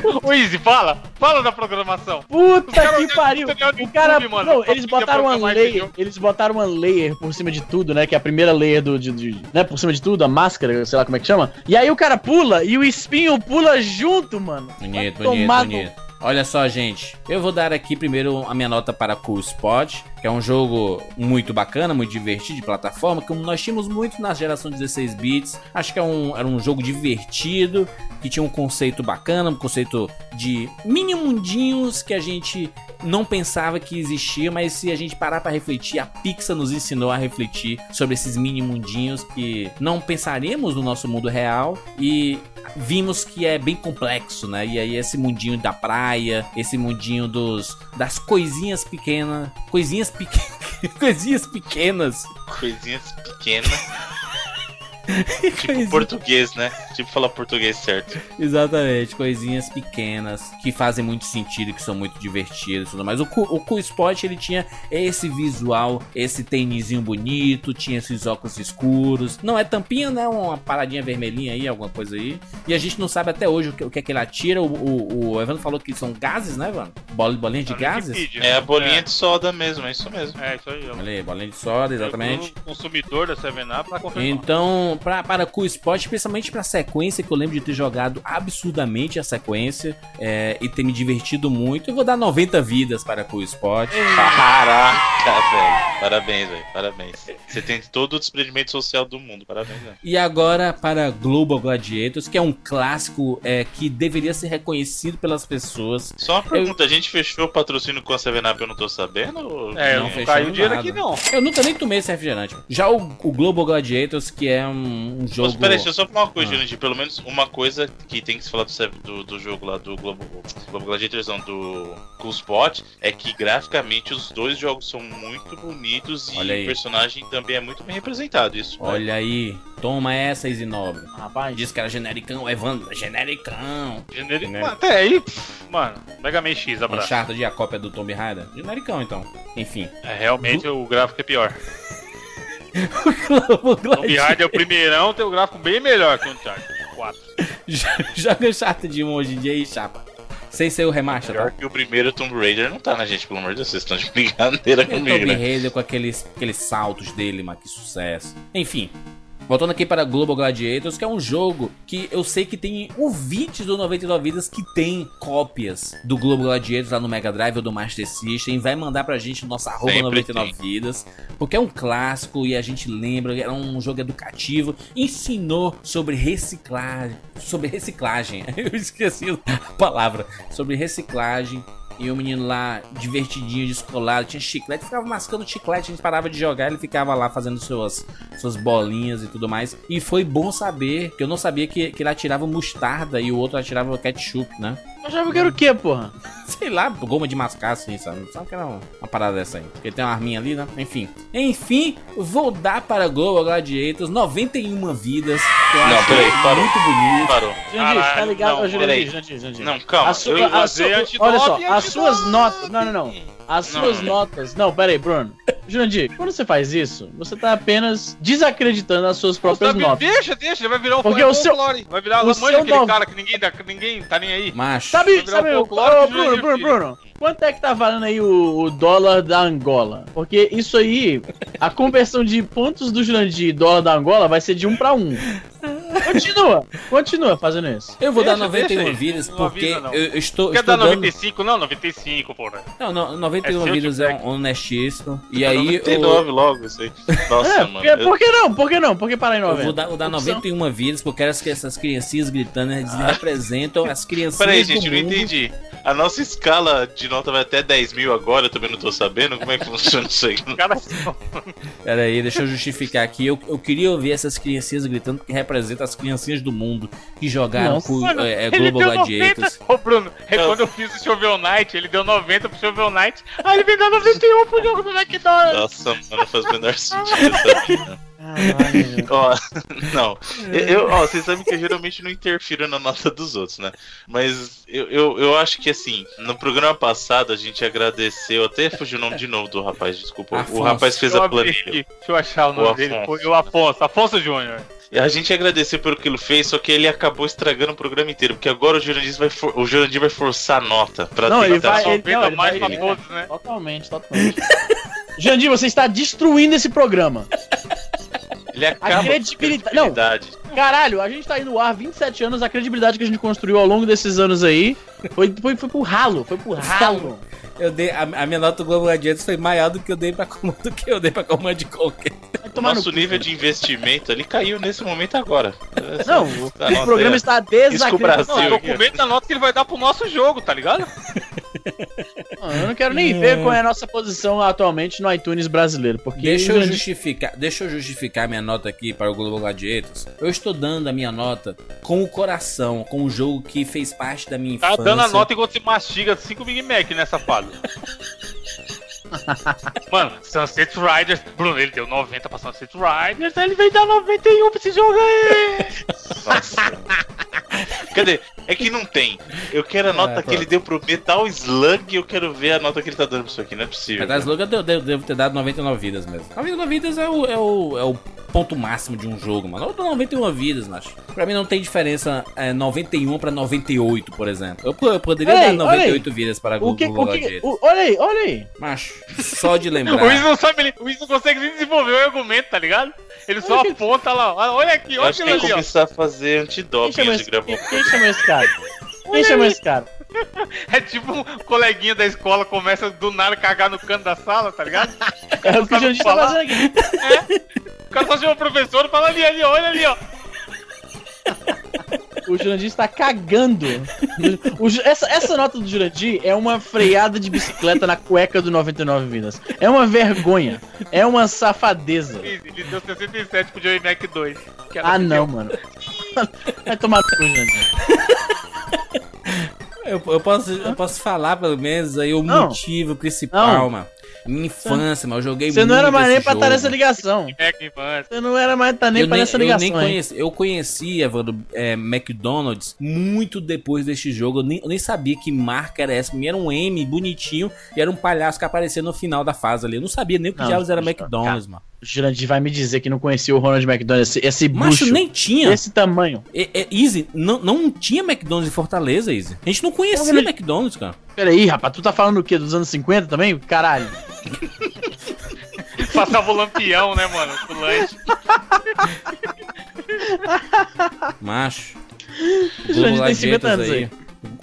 Ô, Easy, fala! Fala da programação! puta que pariu. O cara, YouTube, mano, não, eles poder botaram uma layer, eles botaram uma layer por cima de tudo, né? Que é a primeira layer do, de, de- né? Por cima de tudo, a máscara, sei lá como é que chama. E aí o cara pula e o espinho pula junto, mano. Bonito, bonito, bonito. Olha só, gente. Eu vou dar aqui primeiro a minha nota para Cool Spot, que é um jogo muito bacana, muito divertido de plataforma, como nós tínhamos muito na geração 16 bits. Acho que é um, era um jogo divertido, que tinha um conceito bacana, um conceito de mini mundinhos que a gente não pensava que existia, mas se a gente parar para refletir, a Pixar nos ensinou a refletir sobre esses mini mundinhos que não pensaremos no nosso mundo real e vimos que é bem complexo, né? E aí esse mundinho da praia, esse mundinho dos das coisinhas pequenas, coisinhas coisinhas pequenas. Coisinhas pequenas. tipo Coisinha- português, né? Tipo falar português certo. Exatamente, coisinhas pequenas que fazem muito sentido, que são muito divertidas e tudo mais. O, o Cool Spot ele tinha esse visual, esse tênisinho bonito, tinha esses óculos escuros. Não é tampinha, né? Uma paradinha vermelhinha aí, alguma coisa aí. E a gente não sabe até hoje o que, o que é que ele atira. O, o, o Evandro falou que são gases, né, Evandro? Bol- Bolinha de Tá gases? Wikipedia. É a bolinha de soda mesmo, é isso mesmo. É, isso aí. Olha aí, bolinha de soda, exatamente. Eu, consumidor da 7-Up, pra confirmar. Então, pra, para Cool Spot, principalmente pra sequência, que eu lembro de ter jogado absurdamente a sequência é, e ter me divertido muito, eu vou dar 90 vidas para Cool Spot. Caraca, velho. Parabéns, velho. Parabéns. Você tem todo o desprendimento social do mundo. Parabéns, velho. E agora para Global Gladiators, que é um clássico é, que deveria ser reconhecido pelas pessoas. Só uma pergunta, a gente fechou o patrocínio com a 7up, eu não tô sabendo? É, Não não, fechou caiu dinheiro nada. aqui não. Eu nunca nem tomei esse refrigerante. Já o, o Global Gladiators, que é um, um jogo. Mas peraí, deixa eu só falar uma coisa, Ah. Jurandir. Pelo menos uma coisa que tem que se falar do, do, do jogo lá do Globo, Globo Gladiators, não, do Cool Spot, é que graficamente os dois jogos são muito bonitos e Olha aí. o personagem também é muito bem representado. Isso, né? Olha aí, toma essa, Easy Nobre. Rapaz, Diz que era genericão, Evandro, genericão. Né? Até aí, pff, mano, Mega Man X, abraço. Uncharted e a cópia do Tomb Raider? Genericão, então. Enfim. É, realmente o gráfico é pior. O Behind é o primeirão, tem o gráfico bem melhor que o Uncharted 4. Joga Uncharted 1 hoje em dia aí, chapa. Sem ser o remaster, Melhor tá? que o primeiro Tomb Raider não tá, né, gente? Pelo amor de Deus, vocês estão de brincadeira o comigo, Tomb né? Raider com aqueles, aqueles saltos dele, mas que sucesso. Enfim. Voltando aqui para Global Gladiators, que é um jogo que eu sei que tem ouvintes do 99 Vidas que tem cópias do Global Gladiators lá no Mega Drive ou do Master System. Vai mandar pra gente no nosso arroba Sempre 99 Vidas, porque é um clássico e a gente lembra, era um jogo educativo, ensinou sobre reciclagem, sobre reciclagem, eu esqueci a palavra, sobre reciclagem. E o menino lá, divertidinho, descolado, tinha chiclete, ficava mascando chiclete, a gente parava de jogar, ele ficava lá fazendo suas, suas bolinhas e tudo mais. E foi bom saber, que eu não sabia que, que ele atirava mostarda e o outro atirava ketchup, né? Eu achava que era o quê, porra? Sei lá, goma de mascar assim, sabe? Sabe que era uma, uma parada dessa aí. Porque tem uma arminha ali, né? Enfim. Enfim, vou dar para Global Gladiators 91 vidas. Que eu Não, acho peraí, parou. muito bonito. Parou. Jurandir, tá ligado? não, peraí. Jurandir, Jurandir. Não, calma. A sua- eu- a sua- olha só, as suas notas. Não, não, não. As Não, suas não, notas. Não, pera aí, Bruno. Jurandir, quando você faz isso, você tá apenas desacreditando as suas próprias Sabe, notas. Deixa, deixa, ele vai virar um Porque o seu- folclore. Vai virar o uma seu mãe daquele nome- cara que ninguém, dá- ninguém tá nem aí. Macho. Sabe, Vai virar sabe, um de Bruno, Bruno, Filho. Bruno, quanto é que tá valendo aí o, o dólar da Angola? Porque isso aí, a conversão de pontos do Jurandir e dólar da Angola vai ser de um pra um. Continua, continua fazendo isso. Eu vou dar Deixa, 91 deixa aí. vidas Não porque avisa, não. eu, eu estou, Quer estou dar dando... 95? Não, 95, porra. Não, não, 91 É vidas é um honestíssimo. E aí eu, 99 logo, isso aí. Nossa, É, mano. eu- por que não? Por que não? Por que parar em eu 90? vou dar, vou dar Opção. 91 vidas porque eu quero que essas criancinhas gritando eles Ah. representam as criancinhas Peraí, do gente, eu não entendi. A nossa escala de nota vai até 10 mil agora, eu também não tô sabendo. Como é que funciona isso aí? Cara, Pera aí, deixa eu justificar aqui. Eu, eu queria ouvir essas criancinhas gritando que representam as criancinhas do mundo que jogaram Nossa. com Mano, é, é, ele Global deu Gladiators. 90. Ô, Bruno, é quando eu fiz o Shovel Knight, ele deu 90 pro Shovel Knight. Aí ele me deu 91 pro jogo do McDonald's. Nossa, mano, não faz o menor sentido essa vida. Ó, não. Eu, ó, vocês sabem que eu geralmente não interfiro na nota dos outros, né? Mas eu, eu, eu acho que assim, no programa passado a gente agradeceu, até fugiu o nome de novo do rapaz, desculpa. O Afonso. rapaz fez Eu a planilha. Deixa eu achar o nome O dele. Foi o Afonso. Afonso Júnior. A gente agradeceu pelo que ele fez, só que ele acabou estragando o programa inteiro, porque agora o Jurandir vai, for- o Jurandir vai forçar a nota pra Não, ele vai- Só ele- não, ele mais vai- pra todos, né? Totalmente, totalmente. Jandir, você está destruindo esse programa. Ele acaba a credibilidade- não. Caralho, a gente tá aí no ar 27 anos, a credibilidade que a gente construiu ao longo desses anos aí foi, foi, foi pro ralo, foi pro ralo. Eu dei, a, a minha nota do Global Gladiators foi maior do que eu dei pra do que eu dei pra Command Conquer. O tomar no nosso cu. nível de investimento ali caiu nesse momento agora. Não, Tá, o nota programa está desacreditado. Eu tô com medo da nota que ele vai dar pro nosso jogo, tá ligado? Não, Eu não quero nem ver qual é a nossa posição atualmente no iTunes brasileiro, porque Deixa eu justificar, deixa eu justificar minha nota aqui para o Global Gladiators. Eu estou dando a minha nota com o coração, com o jogo que fez parte da minha Tá infância. dando a nota enquanto você mastiga 5 Big Mac, né, safado? Mano, Sunset Riders. Bruno, ele deu 90 pra Sunset Riders, aí ele veio dar 91 pra esse jogo aí. Cadê? É que não tem. Eu quero a nota É, que ele deu pro Metal Slug e eu quero ver a nota que ele tá dando pra isso aqui. Não é possível. Metal Slug eu devo, devo- devo ter dado 99 vidas mesmo. 99 vidas é o, é o, é o ponto máximo de um jogo, mano. Eu dou 91 vidas, macho. Pra mim não tem diferença é, 91 pra 98, por exemplo. Eu, eu poderia Ei, dar olha 98 vidas para O que, Global o que, o- olha aí, olha aí. Macho, só de O lembrar. Wiz não sabe, ele- o Wiz não consegue nem desenvolver o argumento, tá ligado? Ele só Olha que- aponta lá, olha aqui, Eu olha acho que aquilo ali, ó. começar a fazer antidoping de quem chamou esse cara? Quem chamou esse cara? É tipo um coleguinha da escola começa do nada a cagar no canto da sala, tá ligado? É o que o Jandir tá fazendo aqui. O cara só chama o professor e fala ali, ali, olha ali, ó. O Jurandir está cagando. O essa, essa nota do Jurandir é uma freada de bicicleta na cueca do 99 Vidas. É uma vergonha. É uma safadeza. Ele deu 67 pro Joey Mac 2. que era Ah, que não, deu. mano. Vai tomar no cu, Jurandir. Eu, eu posso, eu posso falar pelo menos aí o Não. motivo principal, Não. mano. Minha infância, mano. Eu joguei Você não era mais nem pra estar nessa ligação. Você não era mais tá nem eu pra nem, nessa eu nem ligação, conheci, eu conheci, Evandro, é, McDonald's muito depois deste jogo. Eu nem, eu nem sabia que marca era essa. Era um M bonitinho e era um palhaço que aparecia no final da fase ali. Eu não sabia nem o que diabos era McDonald's, mano. O Jurandir vai me dizer que não conhecia o Ronald McDonald, esse, esse Macho, bucho, nem tinha. desse tamanho. É, é, Easy, não, não tinha McDonald's em Fortaleza, Easy. A gente não conhecia ele- McDonald's, cara. Peraí, rapaz, tu tá falando o quê? Dos anos 50 também? Caralho. Passava o lampião, né, mano? O lanche. Macho. O Jurandir tem 50 Gladiators anos aí.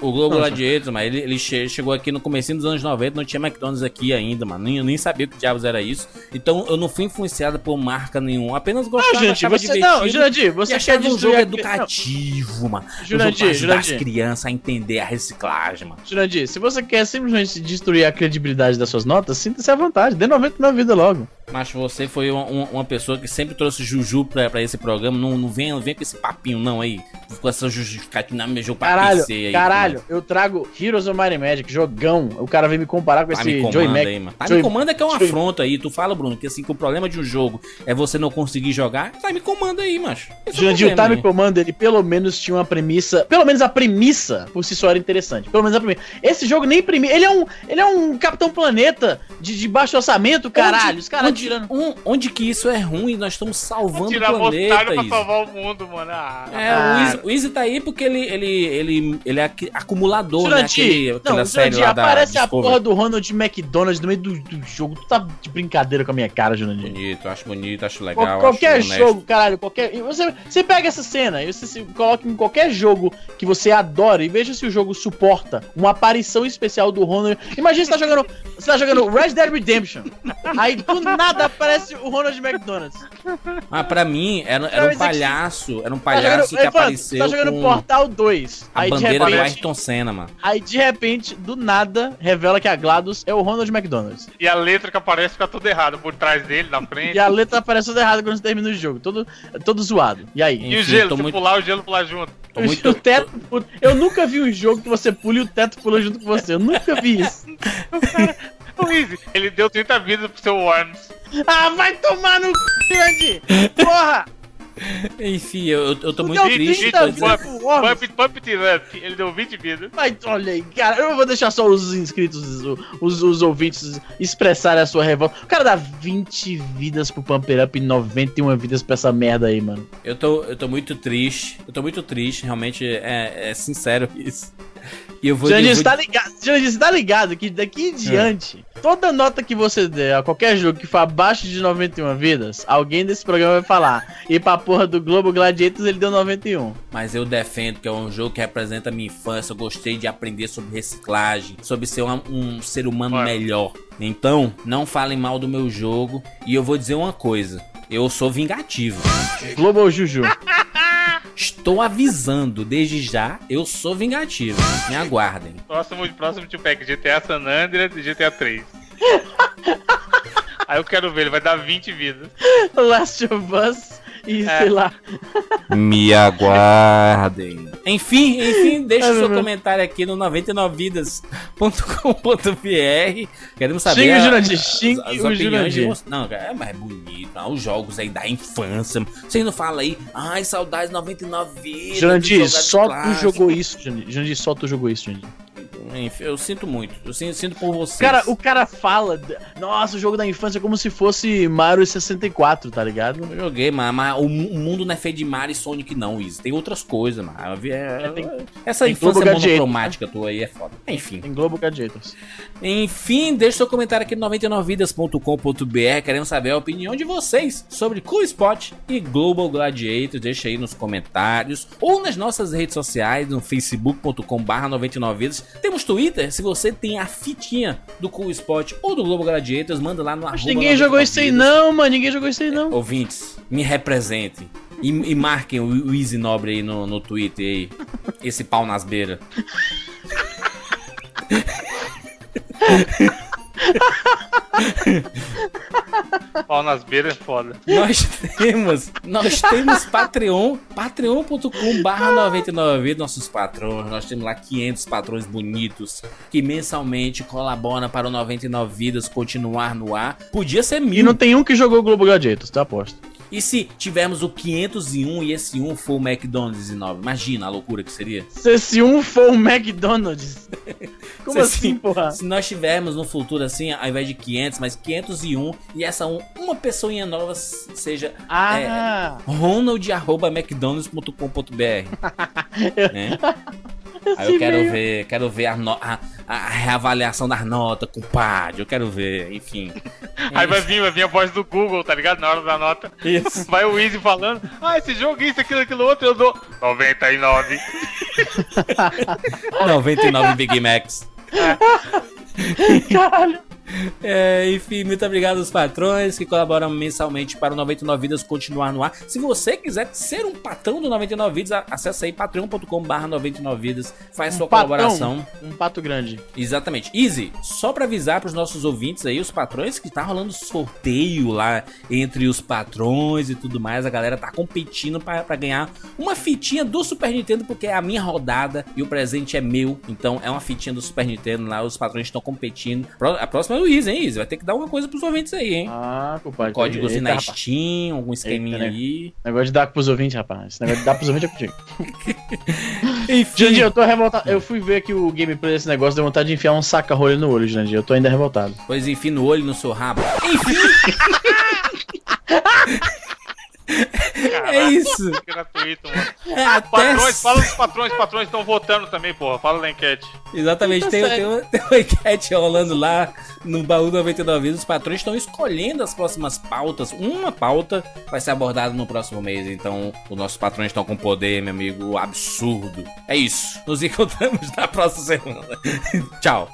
O Globo Não, Gladiators, mas ele, ele che- chegou aqui no comecinho dos anos 90, não tinha McDonald's aqui ainda, mano. Nem, eu nem sabia o que diabos era isso. Então eu não fui influenciado por marca nenhuma. Apenas gostava, Não, Jurandir, achava você, não, Jurandir, você quer um jogo a- educativo, mano. Um Jurandir, pra ajudar as Jurandir. crianças a entender a reciclagem, mano. Jurandir, se você quer simplesmente destruir a credibilidade das suas notas, sinta-se à vontade, dê 99 vida logo. Mas você foi uma, uma- pessoa que sempre trouxe Juju pra, pra esse programa. Não, não vem, não vem com esse papinho, não, aí. Com essa justificativa, meu jogo pra Caralho, PC aí. caralho, eu trago Heroes of Might and Magic, jogão. O cara vem me comparar com Tá me esse comanda Joey Mac. aí, mano. Tá Joey- me comanda que é uma afronta aí. Tu fala, Bruno, que assim, que o problema de um jogo é você não conseguir jogar. Tá me comanda aí, macho. Esse é o Jurandir, o Time aí. Commander, ele pelo menos tinha uma premissa. Pelo menos a premissa por si só era interessante. Pelo menos a premissa. Esse jogo nem premissa. Ele é um. Ele é um Capitão Planeta de, de baixo orçamento, caralho. Os caras onde, um- onde que isso é ruim? Nós estamos salvando o Tirar planeta, vontade pra salvar o mundo, mano. Ah, É, o Izzy, o Izzy tá aí porque ele, ele, ele, ele é acumulador, né? Jurandir, Aquele, aquela não, série Jurandir, lá da aparece a porra do Ronald McDonald no meio do, do jogo. Tu tá de brincadeira com a minha cara, Jurandir. Bonito, acho bonito, acho Qual- legal. qualquer acho jogo, caralho, qualquer. Você, você pega essa cena e você se coloca em qualquer jogo que você adora e veja se o jogo suporta uma aparição especial do Ronald. Imagina você tá jogando. Você tá jogando Red Dead Redemption. Aí do nada aparece o Ronald McDonald. Ah, pra mim, era, era um aqui- palhaço, era um Tá palhaço jogando, que apareceu tá jogando com Portal 2. a Aí de, bandeira do repente, Ayrton Senna, mano. aí de repente, do nada, revela que a GLaDOS é o Ronald McDonald. E a letra que aparece fica tudo errado. Por trás dele, na frente. E a letra aparece toda errada quando você termina o jogo. Todo, todo zoado. E aí? E o Enfim, gelo, se muito- pular, o gelo pular junto. Tô muito, o teto Eu nunca vi um jogo que você pula e o teto pula junto com você. Eu nunca vi isso. O Ele deu 30 vidas pro seu Worms. Ah, vai tomar no c, grande! Porra! Enfim, eu, eu tô Tu muito triste. 30 tô vidas dizendo- pro Worms. Pump, pump it up. Ele deu 20 vidas. Mas olha aí, cara, eu não vou deixar só os inscritos, os, os, os ouvintes expressarem a sua revolta. O cara dá 20 vidas pro Pumper Up e 91 vidas pra essa merda aí, mano. Eu tô, eu tô muito triste. Eu tô muito triste, realmente é, é sincero isso. E eu vou. Jandir, eu você vou- tá ligado, Jandir, você tá ligado que daqui em diante, toda nota que você der a qualquer jogo que for abaixo de 91 vidas, alguém desse programa vai falar. E pra porra do Globo Gladiators ele deu 91. Mas eu defendo que é um jogo que representa a minha infância. Eu gostei de aprender sobre reciclagem, sobre ser um, um ser humano melhor. Então, não falem mal do meu jogo. E eu vou dizer uma coisa: eu sou vingativo. Globo Juju. Estou avisando desde já, eu sou vingativo. Me aguardem. Próximo, próximo Tio Pack, GTA San Andreas e GTA 3. Aí eu quero ver, ele vai dar 20 vidas. Last of Us e É. sei lá. Me aguardem. Enfim, enfim, deixa o seu comentário aqui no 99vidas.com.br. Queremos saber Xingue o Jurandir, as- xingue as o opiniões de Jurandir. vocês. Não, cara, é mais bonito. ah, os jogos aí da infância. Vocês não falam aí, ai, saudades 99 vidas. Jurandir, só tu clássicas." jogou isso, Jurandir. Jurandir, só tu jogou isso, Jurandir. Enfim, eu sinto muito. Eu sinto, sinto por vocês. Cara, o cara fala, nossa, o jogo da infância é como se fosse Mario 64, tá ligado? Eu joguei, mas, mas o, mu- o mundo não é feito de Mario e Sonic, não, Izzy. Tem outras coisas, mano. É- É, tem- Essa tem infância Gadget, monocromática tua aí é foda. Enfim. Em Globo Gadgets. Enfim, deixe seu comentário aqui no 99vidas.com.br. Queremos saber a opinião de vocês sobre Cool Spot e Global Gladiator. Deixa aí nos comentários ou nas nossas redes sociais, no facebook.com/barra 99vidas. Temos Twitter. Se você tem a fitinha do Cool Spot ou do Global Gladiators, manda lá no Mas ninguém jogou isso aí 99vidas. não, mano. Ninguém jogou isso aí não. Ouvintes, me representem. E, e marquem o, o Easy Nobre aí no, no Twitter aí. Esse pau nas beiras. Pau nas beiras é foda. Nós temos, nós temos Patreon, patreon.com barra 99 vidas, nossos patrões, nós temos lá 500 patrões bonitos que mensalmente colaboram para o 99 vidas continuar no ar. Podia ser E mil. não tem um que jogou Globo Gadgets, tá aposto. E se tivermos o 501 e esse 1 for o McDonald's 9? Imagina a loucura que seria. Se esse um for o McDonald's. Como Se assim, sim- porra? Se nós tivermos no futuro assim, ao invés de 500, mas 501 e essa um, uma pessoinha nova seja Ah, ronald.mcdonalds.com.br né? Aí eu quero ver, quero ver a, no- a, a reavaliação das notas, compadre. Eu quero ver, enfim. Aí vai vir, vai vir a voz do Google, tá ligado? Na hora da nota. Isso. Vai o Easy falando, ah, esse jogo, isso, aquilo, aquilo outro, eu dou 99. 99 Big Macs. caralho. É, enfim, muito obrigado aos patrões que colaboram mensalmente para o 99 Vidas continuar no ar. Se você quiser ser um patrão do 99 Vidas, acessa aí patreon.com.br 99 Vidas, faz sua patrão. colaboração. Um pato grande. Exatamente. Easy, só pra avisar pros nossos ouvintes aí, os patrões, que tá rolando sorteio lá entre os patrões e tudo mais. A galera tá competindo pra pra ganhar uma fitinha do Super Nintendo, porque é a minha rodada e o presente é meu. Então é uma fitinha do Super Nintendo lá, os patrões estão competindo. A próxima é o Easy, hein? Vai ter que dar alguma coisa pros ouvintes aí, hein? Ah, compadre. Códigozinho Eita, na rapaz. Steam, algum esqueminha Eita, né? aí. Negócio de dar pros ouvintes, rapaz. Esse negócio de dar pros ouvintes é contigo. Enfim. Jandir, eu tô revoltado. Eu fui ver aqui o gameplay desse negócio, deu vontade de enfiar um saca-rolho no olho, Jandir. Eu tô ainda revoltado. Pois enfim, no olho, no seu rabo. Enfim. é isso. Gratuito, mano. É, até... Patrões, fala dos patrões, os patrões estão votando também, porra. Fala na enquete. Exatamente, Tá tem, tem, uma, tem uma enquete rolando lá no baú 99 vezes. Os patrões estão escolhendo as próximas pautas. Uma pauta vai ser abordada no próximo mês. Então, os nossos patrões estão com poder, meu amigo, absurdo. É isso. Nos encontramos na próxima semana. Tchau.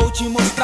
Vou te mostrar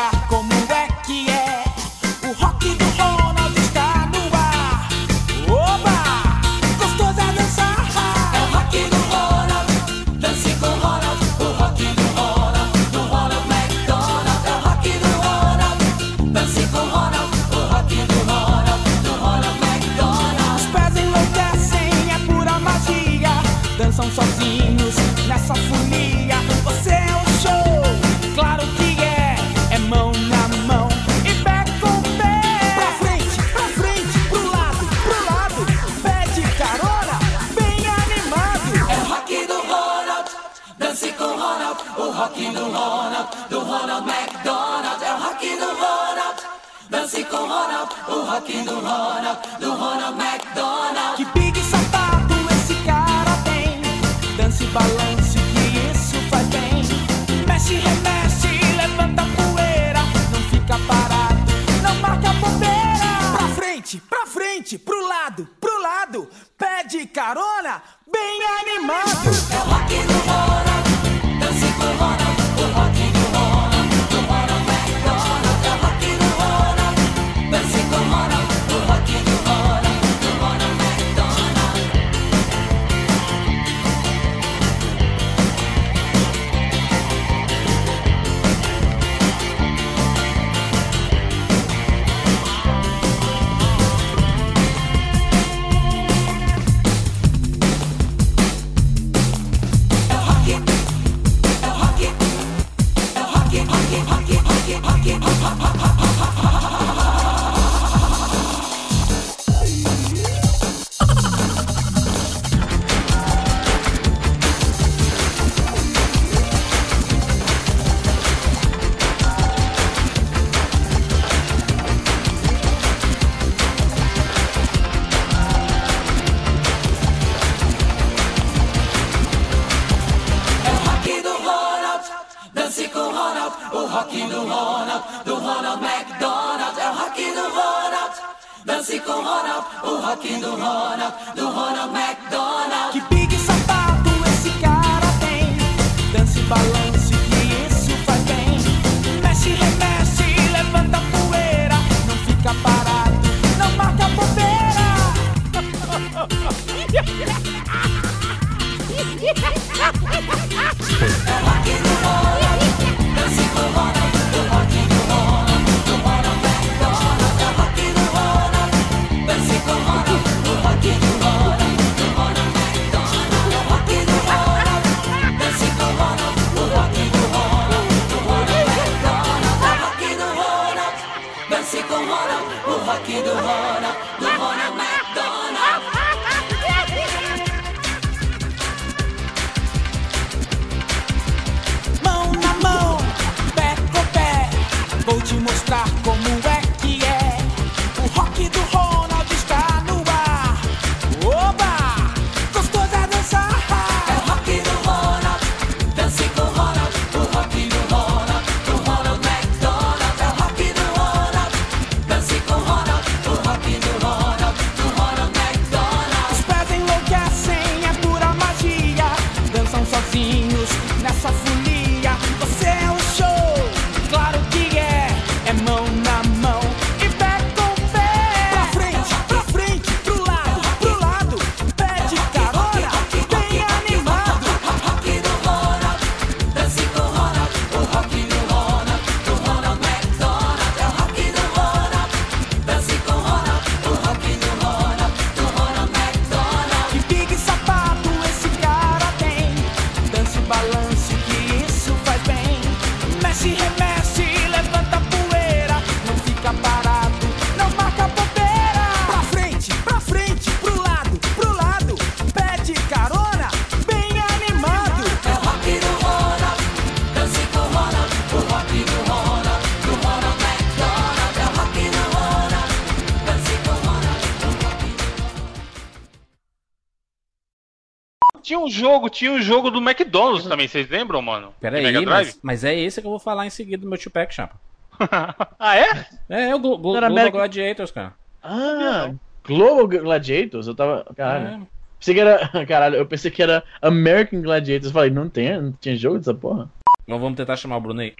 um jogo, tinha um jogo do McDonald's também, vocês lembram, mano? Pera De aí, Mega Drive? mas, mas é esse que eu vou falar em seguida do meu Tupac, chapa. ah, é? É, é o Glo Glo Global Gladiators, cara. Ah, Global Gladiators? Eu tava. Caralho. É. Pensei que era. Caralho, eu pensei que era American Gladiators. Eu falei, não tem, não tinha jogo dessa porra? Então vamos tentar chamar o Bruno aí.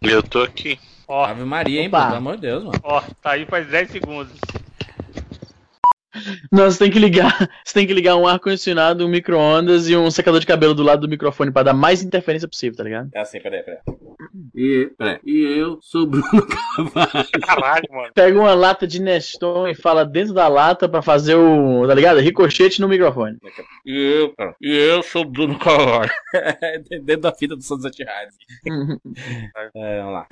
Eu tô aqui. Ó, Ave Maria, hein, Opa. Pelo amor de Deus, mano. ó, tá aí faz 10 segundos. Não, você tem que ligar. Você tem que ligar um ar-condicionado, um micro-ondas e um secador de cabelo do lado do microfone pra dar mais interferência possível, tá ligado? É assim, peraí, peraí. E, peraí. E eu sou o Bruno Carvalho. Caralho, mano. Pega uma lata de Neston e fala dentro da lata pra fazer o. tá ligado? Ricochete no microfone. E eu, e eu sou o Bruno Carvalho. Dentro da fita do Sunset Riders. É, vamos lá.